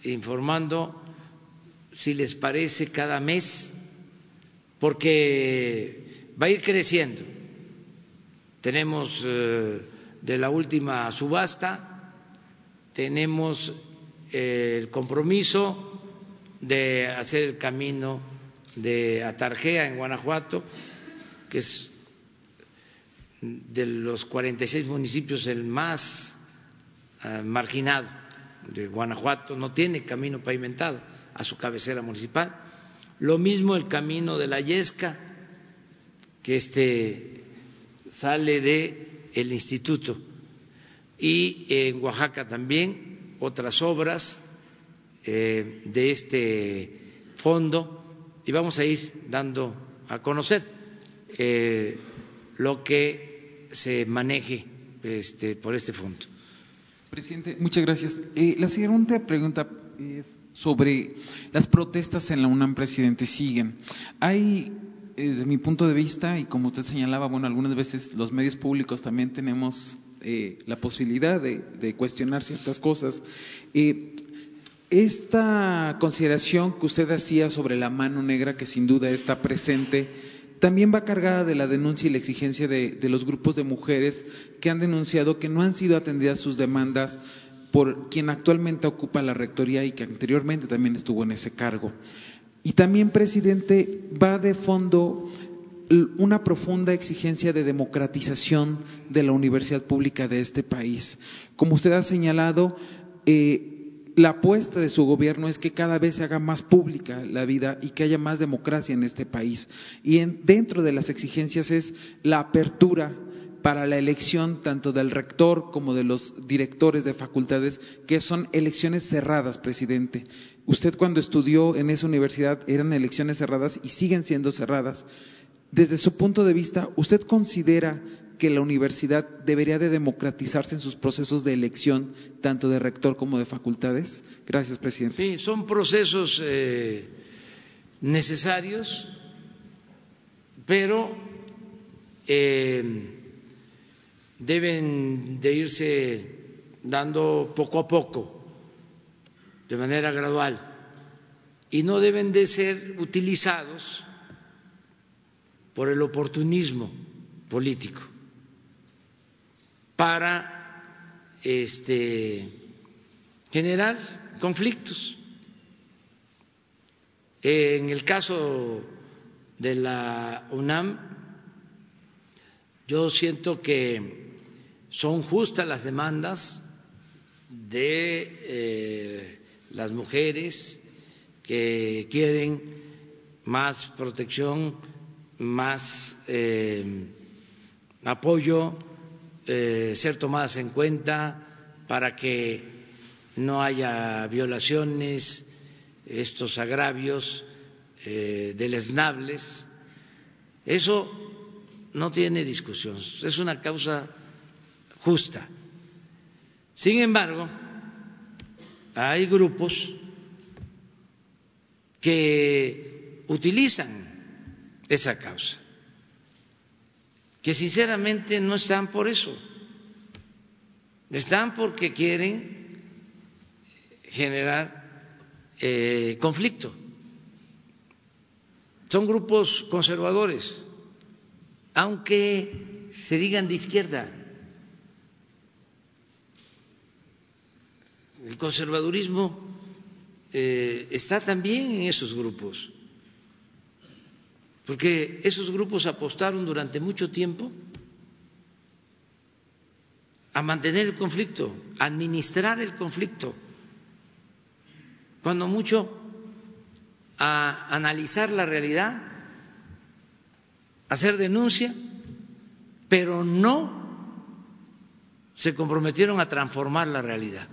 Speaker 1: informando, si les parece, cada mes, porque va a ir creciendo. Tenemos eh, de la última subasta, tenemos eh, el compromiso de hacer el camino de Atarjea en Guanajuato, que es de los 46 municipios el más eh, marginado de Guanajuato, no tiene camino pavimentado a su cabecera municipal. Lo mismo el camino de la Yesca, que este sale de el instituto. Y en Oaxaca también otras obras eh, de este fondo y vamos a ir dando a conocer eh, lo que se maneje este, por este fondo.
Speaker 11: Presidente, muchas gracias. Eh, la siguiente pregunta es sobre las protestas en la UNAM, presidente, siguen. Hay, eh, desde mi punto de vista, y como usted señalaba, bueno, algunas veces los medios públicos también tenemos eh, la posibilidad de, de, cuestionar ciertas cosas. esta consideración que usted hacía sobre la mano negra, que sin duda está presente, también va cargada de la denuncia y la exigencia de, los grupos de mujeres que han denunciado que no han sido atendidas sus demandas por quien actualmente ocupa la rectoría y que anteriormente también estuvo en ese cargo. Y también, presidente, va de fondo una profunda exigencia de democratización de la universidad pública de este país. Como usted ha señalado, eh, la apuesta de su gobierno es que cada vez se haga más pública la vida y que haya más democracia en este país. Y dentro de las exigencias es la apertura para la elección tanto del rector como de los directores de facultades, que son elecciones cerradas, presidente. Usted cuando estudió en esa universidad eran elecciones cerradas y siguen siendo cerradas. Desde su punto de vista, ¿usted considera que la universidad debería de democratizarse en sus procesos de elección, tanto de rector como de facultades? Gracias, presidente.
Speaker 1: Sí, son procesos eh, necesarios, pero eh, deben de irse dando poco a poco, de manera gradual, y no deben de ser utilizados por el oportunismo político para este, generar conflictos. En el caso de la UNAM, yo siento que son justas las demandas de eh, las mujeres que quieren más protección, más eh, apoyo eh, ser tomadas en cuenta para que no haya violaciones, estos agravios eh, deleznables. Eso no tiene discusión, es una causa justa. Sin embargo, hay grupos que utilizan esa causa que sinceramente no están por eso, están porque quieren generar eh, conflicto. Son grupos conservadores, aunque se digan de izquierda. El conservadurismo eh, está también en esos grupos porque esos grupos apostaron durante mucho tiempo a mantener el conflicto, a administrar el conflicto, cuando mucho a analizar la realidad, a hacer denuncia, pero no se comprometieron a transformar la realidad.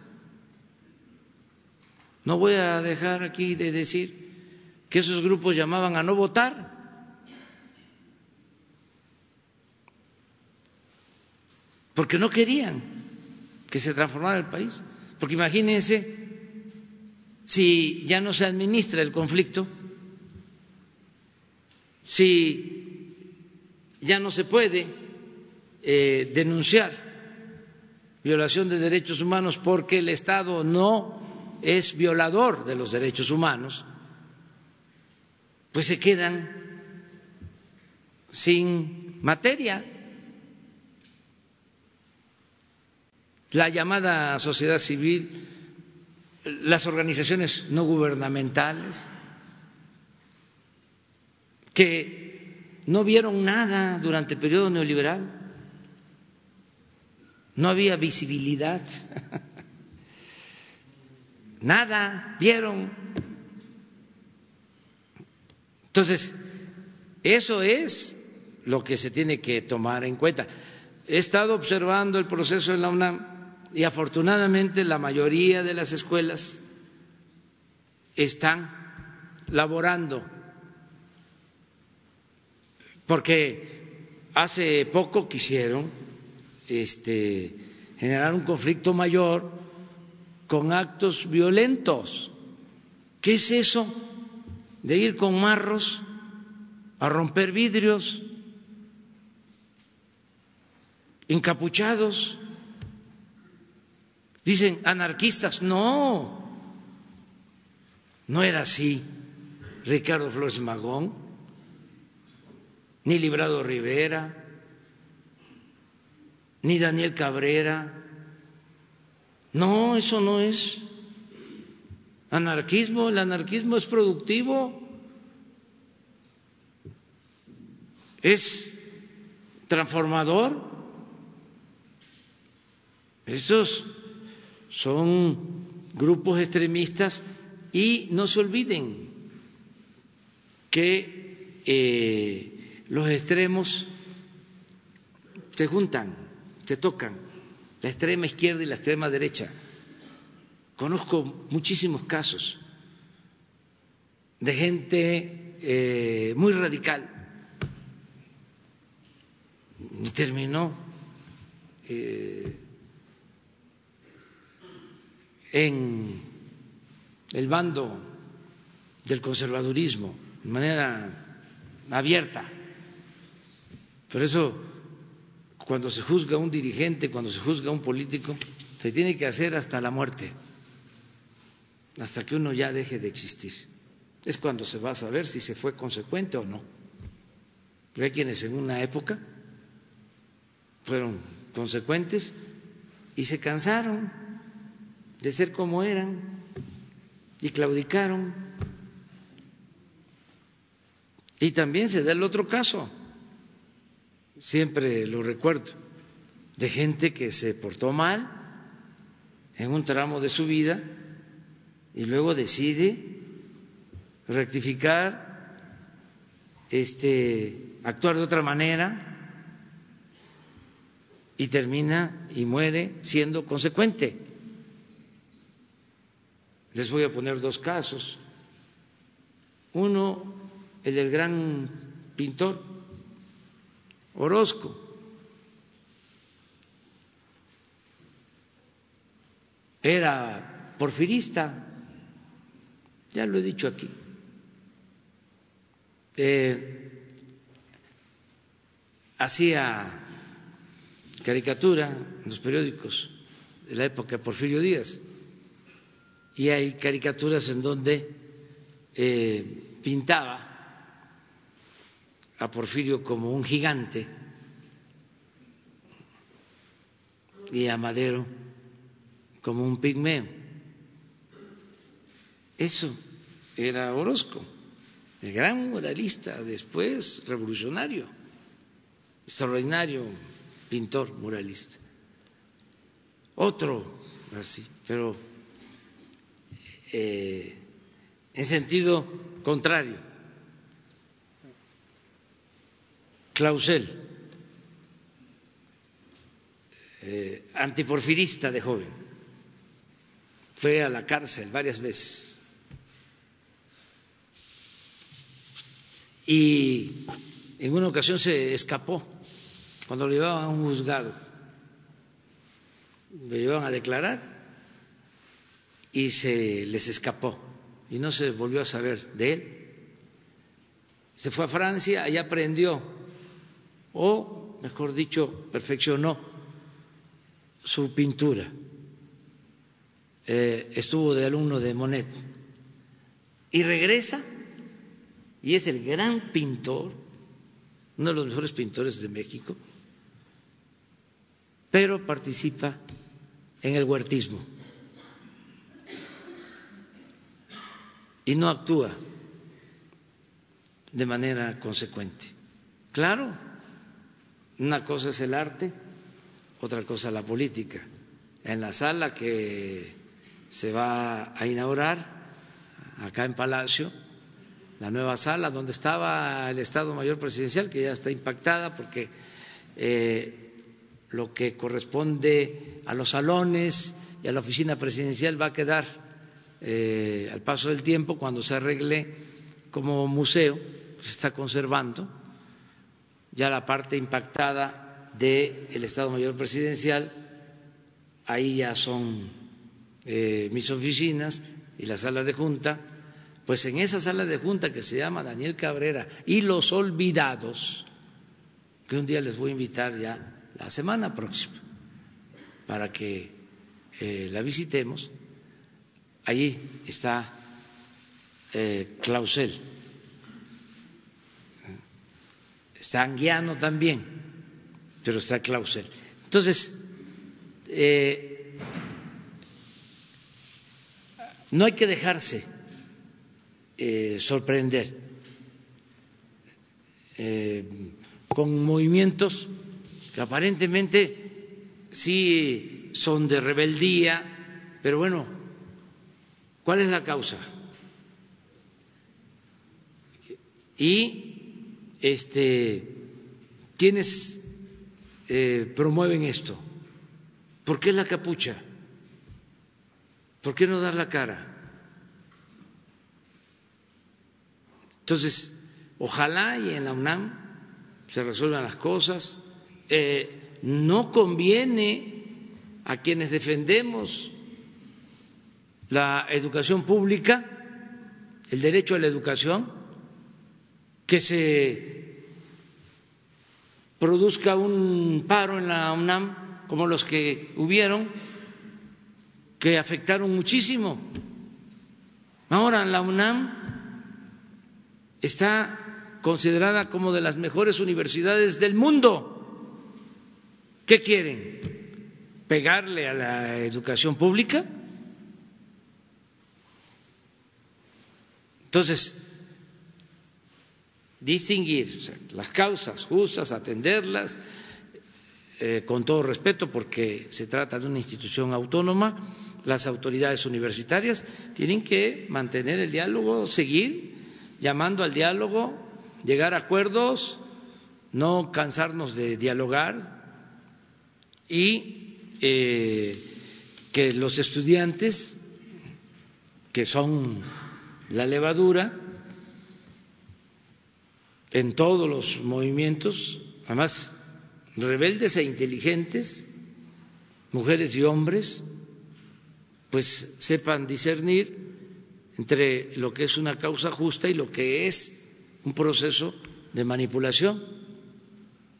Speaker 1: No voy a dejar aquí de decir que esos grupos llamaban a no votar porque no querían que se transformara el país. Porque imagínense si ya no se administra el conflicto, si ya no se puede eh, denunciar violación de derechos humanos porque el Estado no es violador de los derechos humanos, pues se quedan sin materia. La llamada sociedad civil, las organizaciones no gubernamentales, que no vieron nada durante el periodo neoliberal, no había visibilidad, nada vieron. Entonces, eso es lo que se tiene que tomar en cuenta. He estado observando el proceso en la UNAM y afortunadamente la mayoría de las escuelas están laborando porque hace poco quisieron este, generar un conflicto mayor con actos violentos. ¿Qué es eso de ir con marros a romper vidrios, encapuchados? Dicen anarquistas, no, no era así. Ricardo Flores Magón. Ni Librado Rivera, ni Daniel Cabrera. No, eso no es anarquismo, el anarquismo es productivo, es transformador. Esos son grupos extremistas y no se olviden que eh, los extremos se juntan, se tocan, la extrema izquierda y la extrema derecha. Conozco muchísimos casos de gente eh, muy radical y terminó eh, en el bando del conservadurismo de manera abierta. Por eso, cuando se juzga a un dirigente, cuando se juzga a un político, se tiene que hacer hasta la muerte, hasta que uno ya deje de existir. Es cuando se va a saber si se fue consecuente o no. Pero hay quienes en una época fueron consecuentes y se cansaron de ser como eran y claudicaron. Y también se da el otro caso siempre lo recuerdo, de gente que se portó mal en un tramo de su vida y luego decide rectificar, este, actuar de otra manera y termina y muere siendo consecuente. Les voy a poner dos casos. Uno, el del gran pintor Orozco. Era porfirista, ya lo he dicho aquí. Eh, hacía caricatura en los periódicos de la época de Porfirio Díaz y hay caricaturas en donde eh, pintaba a Porfirio como un gigante y a Madero como un pigmeo. Eso era Orozco, el gran muralista, después revolucionario, extraordinario pintor muralista. Otro así, pero eh, en sentido contrario. Clausel, eh, antiporfirista de joven, fue a la cárcel varias veces. Y en una ocasión se escapó cuando lo llevaban a un juzgado, lo llevaban a declarar y se les escapó y no se volvió a saber de él. Se fue a Francia, y aprendió o, mejor dicho, perfeccionó su pintura. Eh, estuvo de alumno de Monet y regresa y es el gran pintor, uno de los mejores pintores de México, pero participa en el huertismo y no actúa de manera consecuente. Claro, una cosa es el arte, otra cosa la política. En la sala que se va a inaugurar acá en Palacio, la nueva sala donde estaba el Estado Mayor Presidencial, que ya está impactada porque eh, lo que corresponde a los salones y a la oficina presidencial va a quedar eh, al paso del tiempo cuando se arregle como museo, se está conservando ya la parte impactada del Estado Mayor Presidencial, ahí ya son eh, mis oficinas y la sala de junta, pues en esa sala de junta que se llama Daniel Cabrera y los olvidados, que un día les voy a invitar ya la semana próxima para que eh, la visitemos, allí está eh, Clausel, está Anguiano también, pero está Clausel. Entonces, eh, no hay que dejarse eh, sorprender eh, con movimientos que aparentemente sí son de rebeldía, pero bueno, ¿cuál es la causa? Y este, ¿quiénes promueven esto? ¿Por qué la capucha? ¿Por qué no dar la cara? Entonces, ojalá y en la UNAM se resuelvan las cosas. Eh, no conviene a quienes defendemos la educación pública, el derecho a la educación, que se produzca un paro en la UNAM como los que hubieron, que afectaron muchísimo. Ahora la UNAM está considerada como de las mejores universidades del mundo. ¿Qué quieren? ¿Pegarle a la educación pública? Entonces, distinguir las causas justas, atenderlas, eh, con todo respeto, porque se trata de una institución autónoma, las autoridades universitarias tienen que mantener el diálogo, seguir llamando al diálogo, llegar a acuerdos, no cansarnos de dialogar y eh, que los estudiantes, que son la levadura en todos los movimientos, además rebeldes e inteligentes, mujeres y hombres, pues sepan discernir entre lo que es una causa justa y lo que es un proceso de manipulación.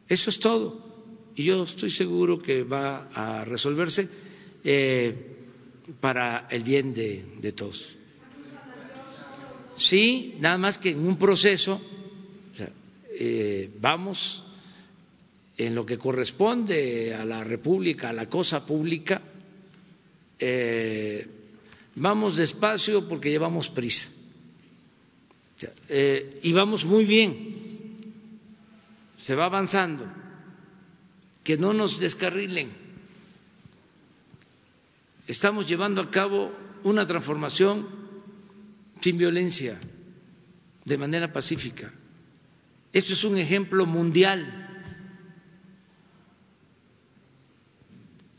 Speaker 1: Eso es todo. Y yo estoy seguro que va a resolverse eh, para el bien de, todos. Sí, nada más que en un proceso eh, vamos en lo que corresponde a la República, a la cosa pública, eh, vamos despacio porque llevamos prisa. Eh, y vamos muy bien, se va avanzando, que no nos descarrilen. Estamos llevando a cabo una transformación sin violencia, de manera pacífica. Esto es un ejemplo mundial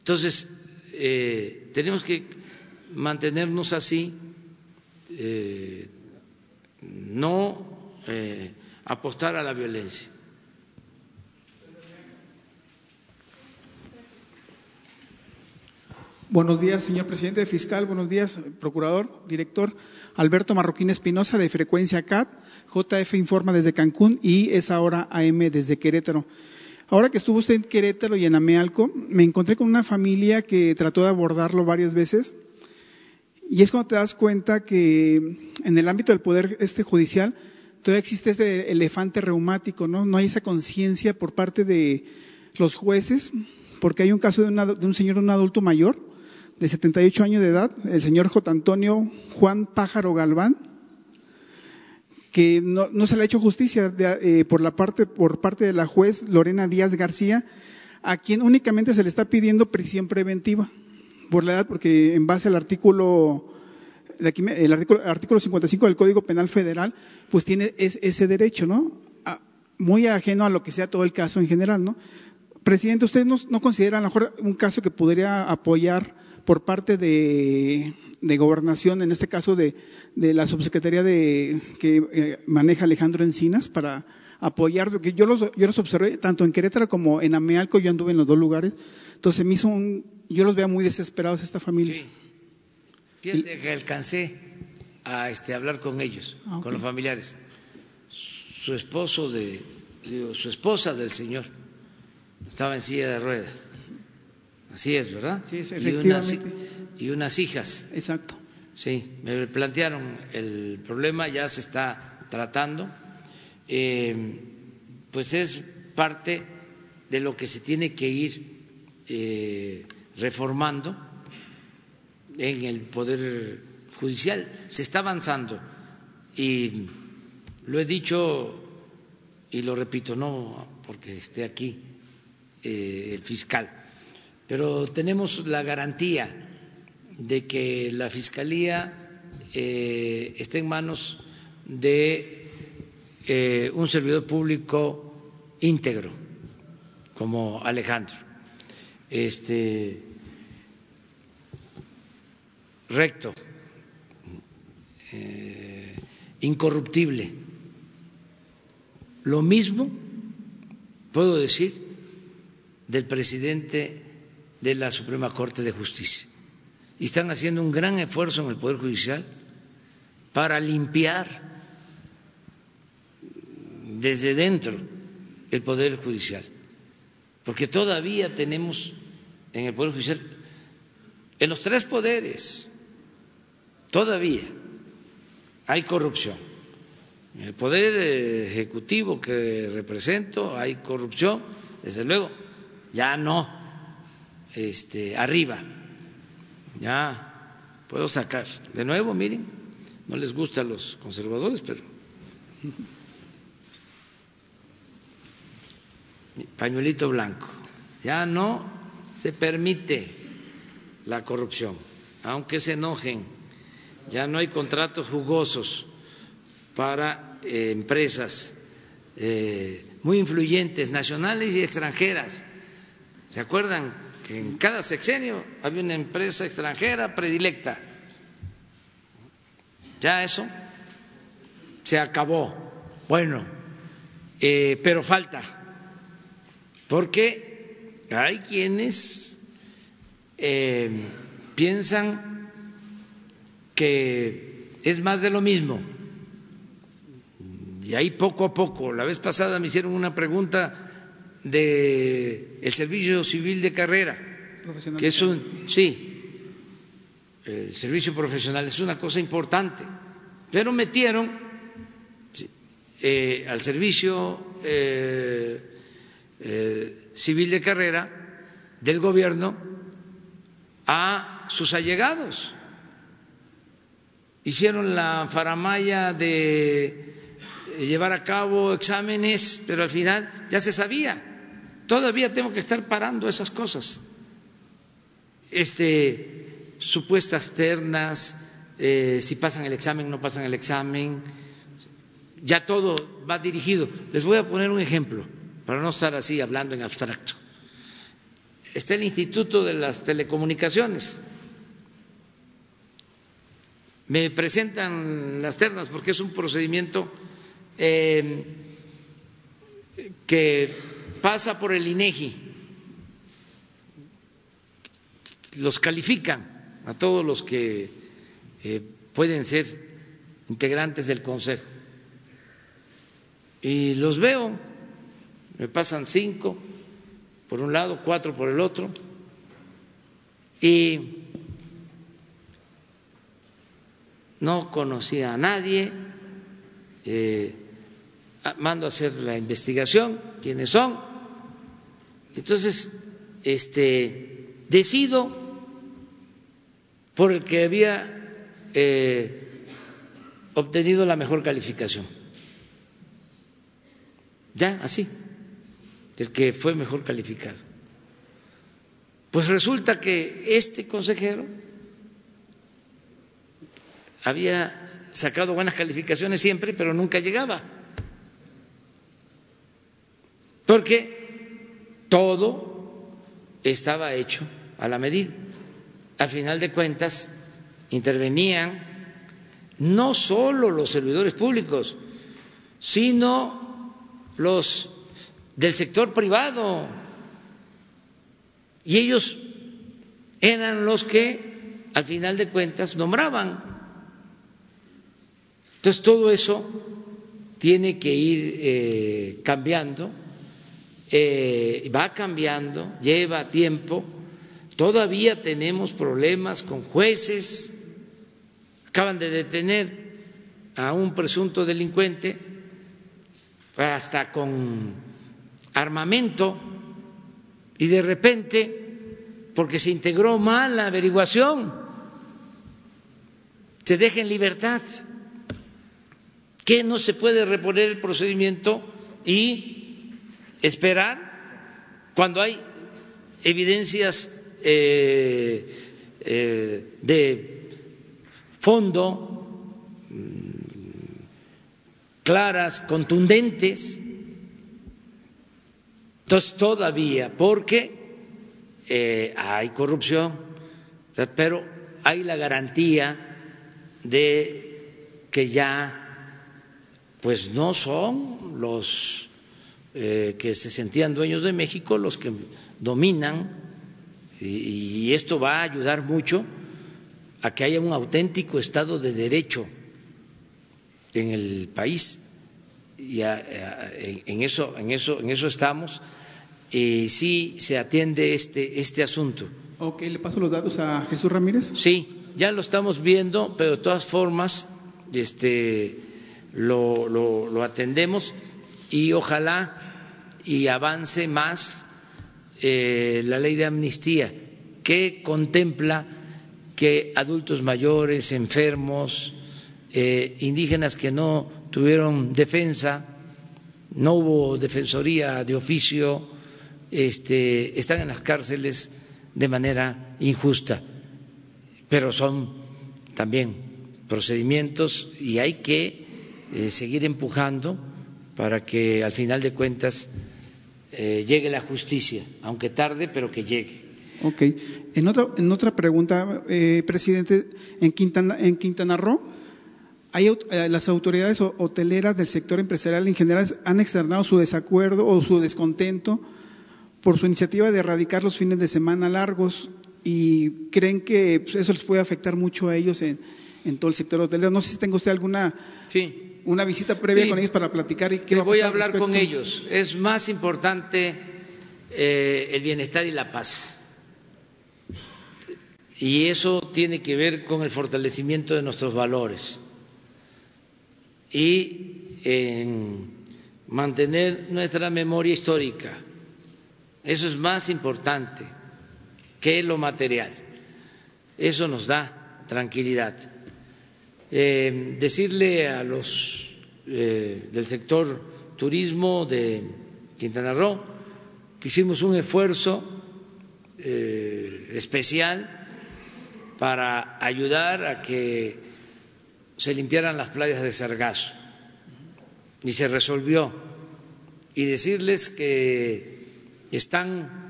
Speaker 1: Entonces, eh, tenemos que mantenernos así, eh, no eh, apostar a la violencia.
Speaker 13: Buenos días, señor presidente fiscal. Buenos días, procurador, director. Alberto Marroquín Espinosa, de Frecuencia CAT. JF informa desde Cancún y es ahora AM desde Querétaro. Ahora que estuvo usted en Querétaro y en Amealco, me encontré con una familia que trató de abordarlo varias veces. Y es cuando te das cuenta que en el ámbito del poder este judicial todavía existe ese elefante reumático, ¿no? No hay esa conciencia por parte de los jueces, porque hay un caso de, de un señor, un adulto mayor, de 78 años de edad, el señor J. Antonio Juan Pájaro Galván, que no, se le ha hecho justicia eh, por, la parte, por parte de la juez Lorena Díaz García, a quien únicamente se le está pidiendo prisión preventiva por la edad, porque en base al artículo, el artículo, artículo 55 del Código Penal Federal, pues tiene ese derecho, ¿no? muy ajeno a lo que sea todo el caso en general, ¿no? Presidente, ¿usted no, no considera a lo mejor un caso que podría apoyar por parte de, gobernación, en este caso de, la subsecretaría de, que eh, maneja Alejandro Encinas, para apoyar, porque yo los, yo los observé tanto en Querétaro como en Amealco, yo anduve en los dos lugares, entonces me hizo un, yo los veo muy desesperados esta familia. Sí.
Speaker 1: Fíjate que alcancé a este, hablar con ellos, ah, con los familiares. Su esposo de, su esposa del señor estaba en silla de ruedas Así es, ¿verdad?
Speaker 13: Sí, efectivamente.
Speaker 1: Y unas, hijas.
Speaker 13: Exacto.
Speaker 1: Sí, me plantearon el problema, ya se está tratando. Eh, pues es parte de lo que se tiene que ir eh, reformando en el Poder Judicial. Se está avanzando y lo he dicho y lo repito, no porque esté aquí eh, el fiscal pero tenemos la garantía de que la Fiscalía eh, esté en manos de eh, un servidor público íntegro, como Alejandro, este, recto, eh, incorruptible. Lo mismo puedo decir del presidente de la Suprema Corte de Justicia. Y están haciendo un gran esfuerzo en el Poder Judicial para limpiar desde dentro el Poder Judicial. Porque todavía tenemos en el Poder Judicial, en los tres poderes, todavía hay corrupción. En el Poder Ejecutivo que represento hay corrupción, desde luego, ya no este, arriba. Ya puedo sacar. De nuevo, miren, no les gusta a los conservadores, pero pañuelito blanco. Ya no se permite la corrupción, aunque se enojen. Ya no hay contratos jugosos para eh, empresas eh, muy influyentes, nacionales y extranjeras. ¿Se acuerdan en cada sexenio había una empresa extranjera predilecta. Ya eso se acabó. Bueno, eh, pero falta, porque hay quienes eh, piensan que es más de lo mismo. Y ahí poco a poco, la vez pasada me hicieron una pregunta del el servicio civil de carrera, que es un, sí, el servicio profesional es una cosa importante, pero metieron eh, al servicio eh, eh, civil de carrera del gobierno a sus allegados. Hicieron la faramaya de llevar a cabo exámenes, pero al final ya se sabía todavía tengo que estar parando esas cosas. Este, supuestas ternas, eh, si pasan el examen, no pasan el examen, ya todo va dirigido. Les voy a poner un ejemplo, para no estar así hablando en abstracto. Está el Instituto de las Telecomunicaciones. Me presentan las ternas porque es un procedimiento eh, que pasa por el INEGI, los califican a todos los que eh, pueden ser integrantes del Consejo. Y los veo, me pasan cinco, por un lado, cuatro por el otro, y no conocía a nadie, eh, mando a hacer la investigación, quiénes son, entonces, este, decido por el que había eh, obtenido la mejor calificación. Ya, así, el que fue mejor calificado. Pues resulta que este consejero había sacado buenas calificaciones siempre, pero nunca llegaba. Porque todo estaba hecho a la medida. Al final de cuentas, intervenían no solo los servidores públicos, sino los del sector privado. Y ellos eran los que, al final de cuentas, nombraban. Entonces, todo eso tiene que ir eh, cambiando, eh, va cambiando, lleva tiempo. Todavía tenemos problemas con jueces. Acaban de detener a un presunto delincuente hasta con armamento y de repente, porque se integró mal la averiguación, se deja en libertad, que no se puede reponer el procedimiento y esperar cuando hay evidencias eh, eh, de fondo mm, claras, contundentes, entonces, todavía, porque eh, hay corrupción, pero hay la garantía de que ya, pues no son los eh, que se sentían dueños de México los que dominan, y, esto va a ayudar mucho a que haya un auténtico Estado de Derecho en el país. Y en, eso, en, eso, en eso estamos eh, sí se atiende este, este asunto.
Speaker 13: Ok, ¿le paso los datos a Jesús Ramírez?
Speaker 1: Sí, ya lo estamos viendo, pero de todas formas este, lo, lo, atendemos y ojalá y avance más eh, la ley de amnistía que contempla que adultos mayores, enfermos, eh, indígenas que no tuvieron defensa, no hubo defensoría de oficio, este, están en las cárceles de manera injusta, pero son también procedimientos y hay que eh, seguir empujando para que al final de cuentas eh, llegue la justicia, aunque tarde, pero que llegue.
Speaker 13: Ok. En otra, en otra pregunta, eh, presidente, en Quintana, en Quintana Roo, hay, las autoridades hoteleras del sector empresarial en general han externado su desacuerdo o su descontento por su iniciativa de erradicar los fines de semana largos y creen que pues, eso les puede afectar mucho a ellos en, todo el sector hotelero. No sé si tenga usted alguna una visita previa con ellos para platicar y qué va a
Speaker 1: voy a hablar con ellos. Es más importante eh, el bienestar y la paz. Y eso tiene que ver con el fortalecimiento de nuestros valores y en mantener nuestra memoria histórica eso es más importante que lo material. Eso nos da tranquilidad. Eh, decirle a los eh, del sector turismo de Quintana Roo que hicimos un esfuerzo eh, especial para ayudar a que se limpiaran las playas de Sargazo y se resolvió y decirles que están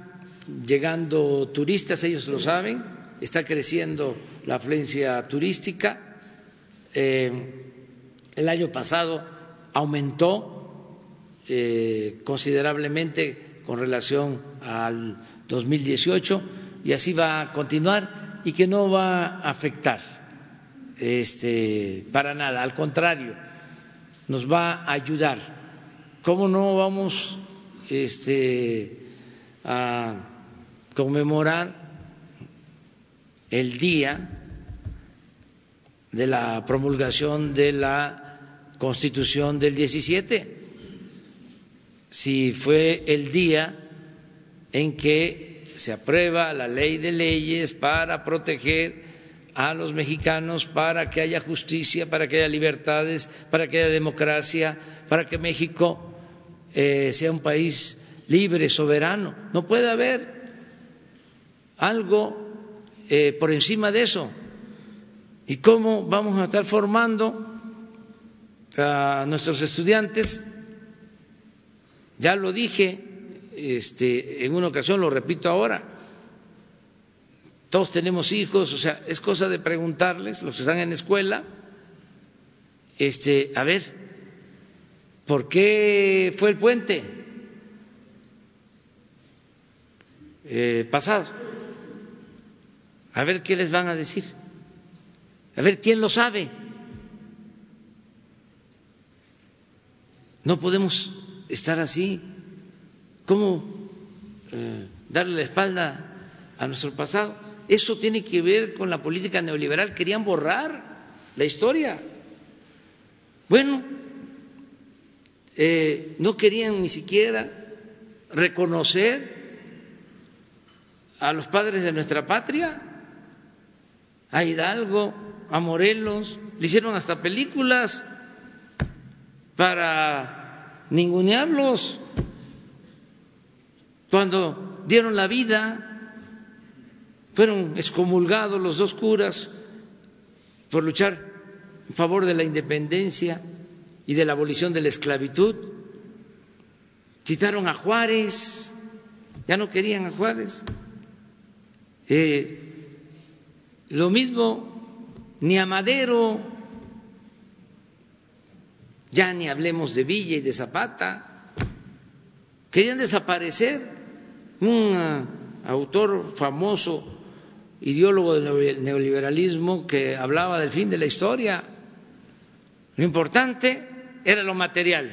Speaker 1: llegando turistas, ellos lo saben, está creciendo la afluencia turística. Eh, el año pasado aumentó eh, considerablemente con relación al 2018 y así va a continuar y que no va a afectar este, para nada, al contrario, nos va a ayudar. ¿Cómo no vamos este, a conmemorar el día de la promulgación de la Constitución del 17, si fue el día en que se aprueba la ley de leyes para proteger a los mexicanos, para que haya justicia, para que haya libertades, para que haya democracia, para que México eh, sea un país libre, soberano. No puede haber algo eh, por encima de eso. ¿Y cómo vamos a estar formando a nuestros estudiantes? Ya lo dije este, en una ocasión, lo repito ahora. Todos tenemos hijos, o sea, es cosa de preguntarles, los que están en escuela, este, a ver, ¿por qué fue el puente eh, pasado? A ver qué les van a decir. A ver quién lo sabe. No podemos estar así. ¿Cómo eh, darle la espalda a nuestro pasado? Eso tiene que ver con la política neoliberal. Querían borrar la historia. Bueno, eh, no querían ni siquiera reconocer a los padres de nuestra patria, a Hidalgo, a Morelos, le hicieron hasta películas para ningunearlos cuando dieron la vida, fueron excomulgados los dos curas por luchar en favor de la independencia y de la abolición de la esclavitud. Quitaron a Juárez, ya no querían a Juárez. Eh, lo mismo ni a Madero, ya ni hablemos de Villa y de Zapata, querían desaparecer un ah, autor famoso, ideólogo del neoliberalismo, que hablaba del fin de la historia. Lo importante era lo material.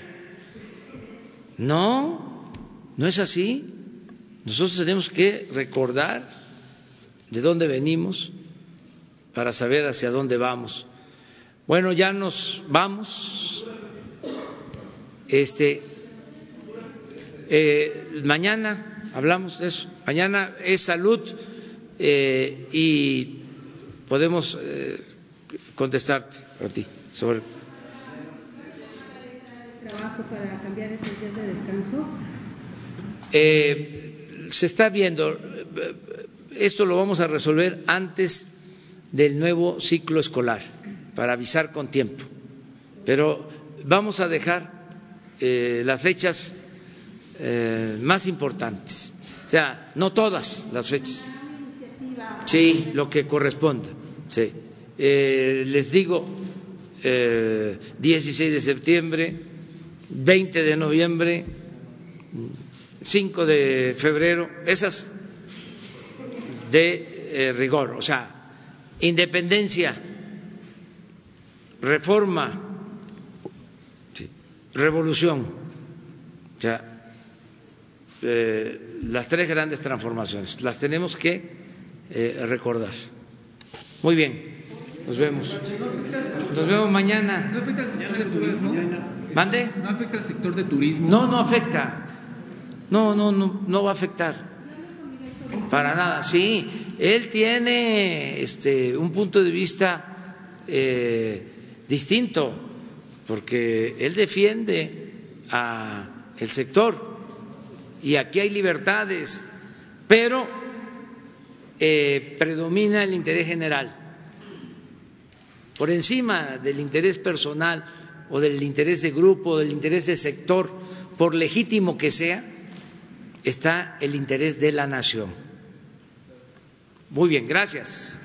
Speaker 1: No, no es así. Nosotros tenemos que recordar de dónde venimos, para saber hacia dónde vamos. Bueno, ya nos vamos. Este, eh, mañana hablamos de eso. Mañana es salud eh, y podemos eh, contestarte a ti sobre.
Speaker 10: ¿Trabajo para cambiar esos días de descanso?
Speaker 1: se está viendo. Esto lo vamos a resolver antes del nuevo ciclo escolar para avisar con tiempo. Pero vamos a dejar eh, las fechas eh, más importantes, o sea, no todas las fechas. Sí, lo que corresponda. Sí. Eh, les digo, 16 de septiembre, 20 de noviembre, 5 de febrero, esas de rigor, o sea, independencia, reforma, revolución, o sea, eh, las tres grandes transformaciones, las tenemos que eh, recordar. Muy bien, nos vemos. Nos vemos mañana.
Speaker 14: ¿No afecta al sector de turismo?
Speaker 1: ¿Mande?
Speaker 14: ¿No afecta al sector de turismo?
Speaker 1: No, no afecta. No, no, no, no va a afectar. Para nada, sí. Él tiene este, un punto de vista eh, distinto, porque él defiende a el sector y aquí hay libertades, pero eh, predomina el interés general por encima del interés personal o del interés de grupo, del interés de sector, por legítimo que sea, está el interés de la nación. Muy bien, gracias.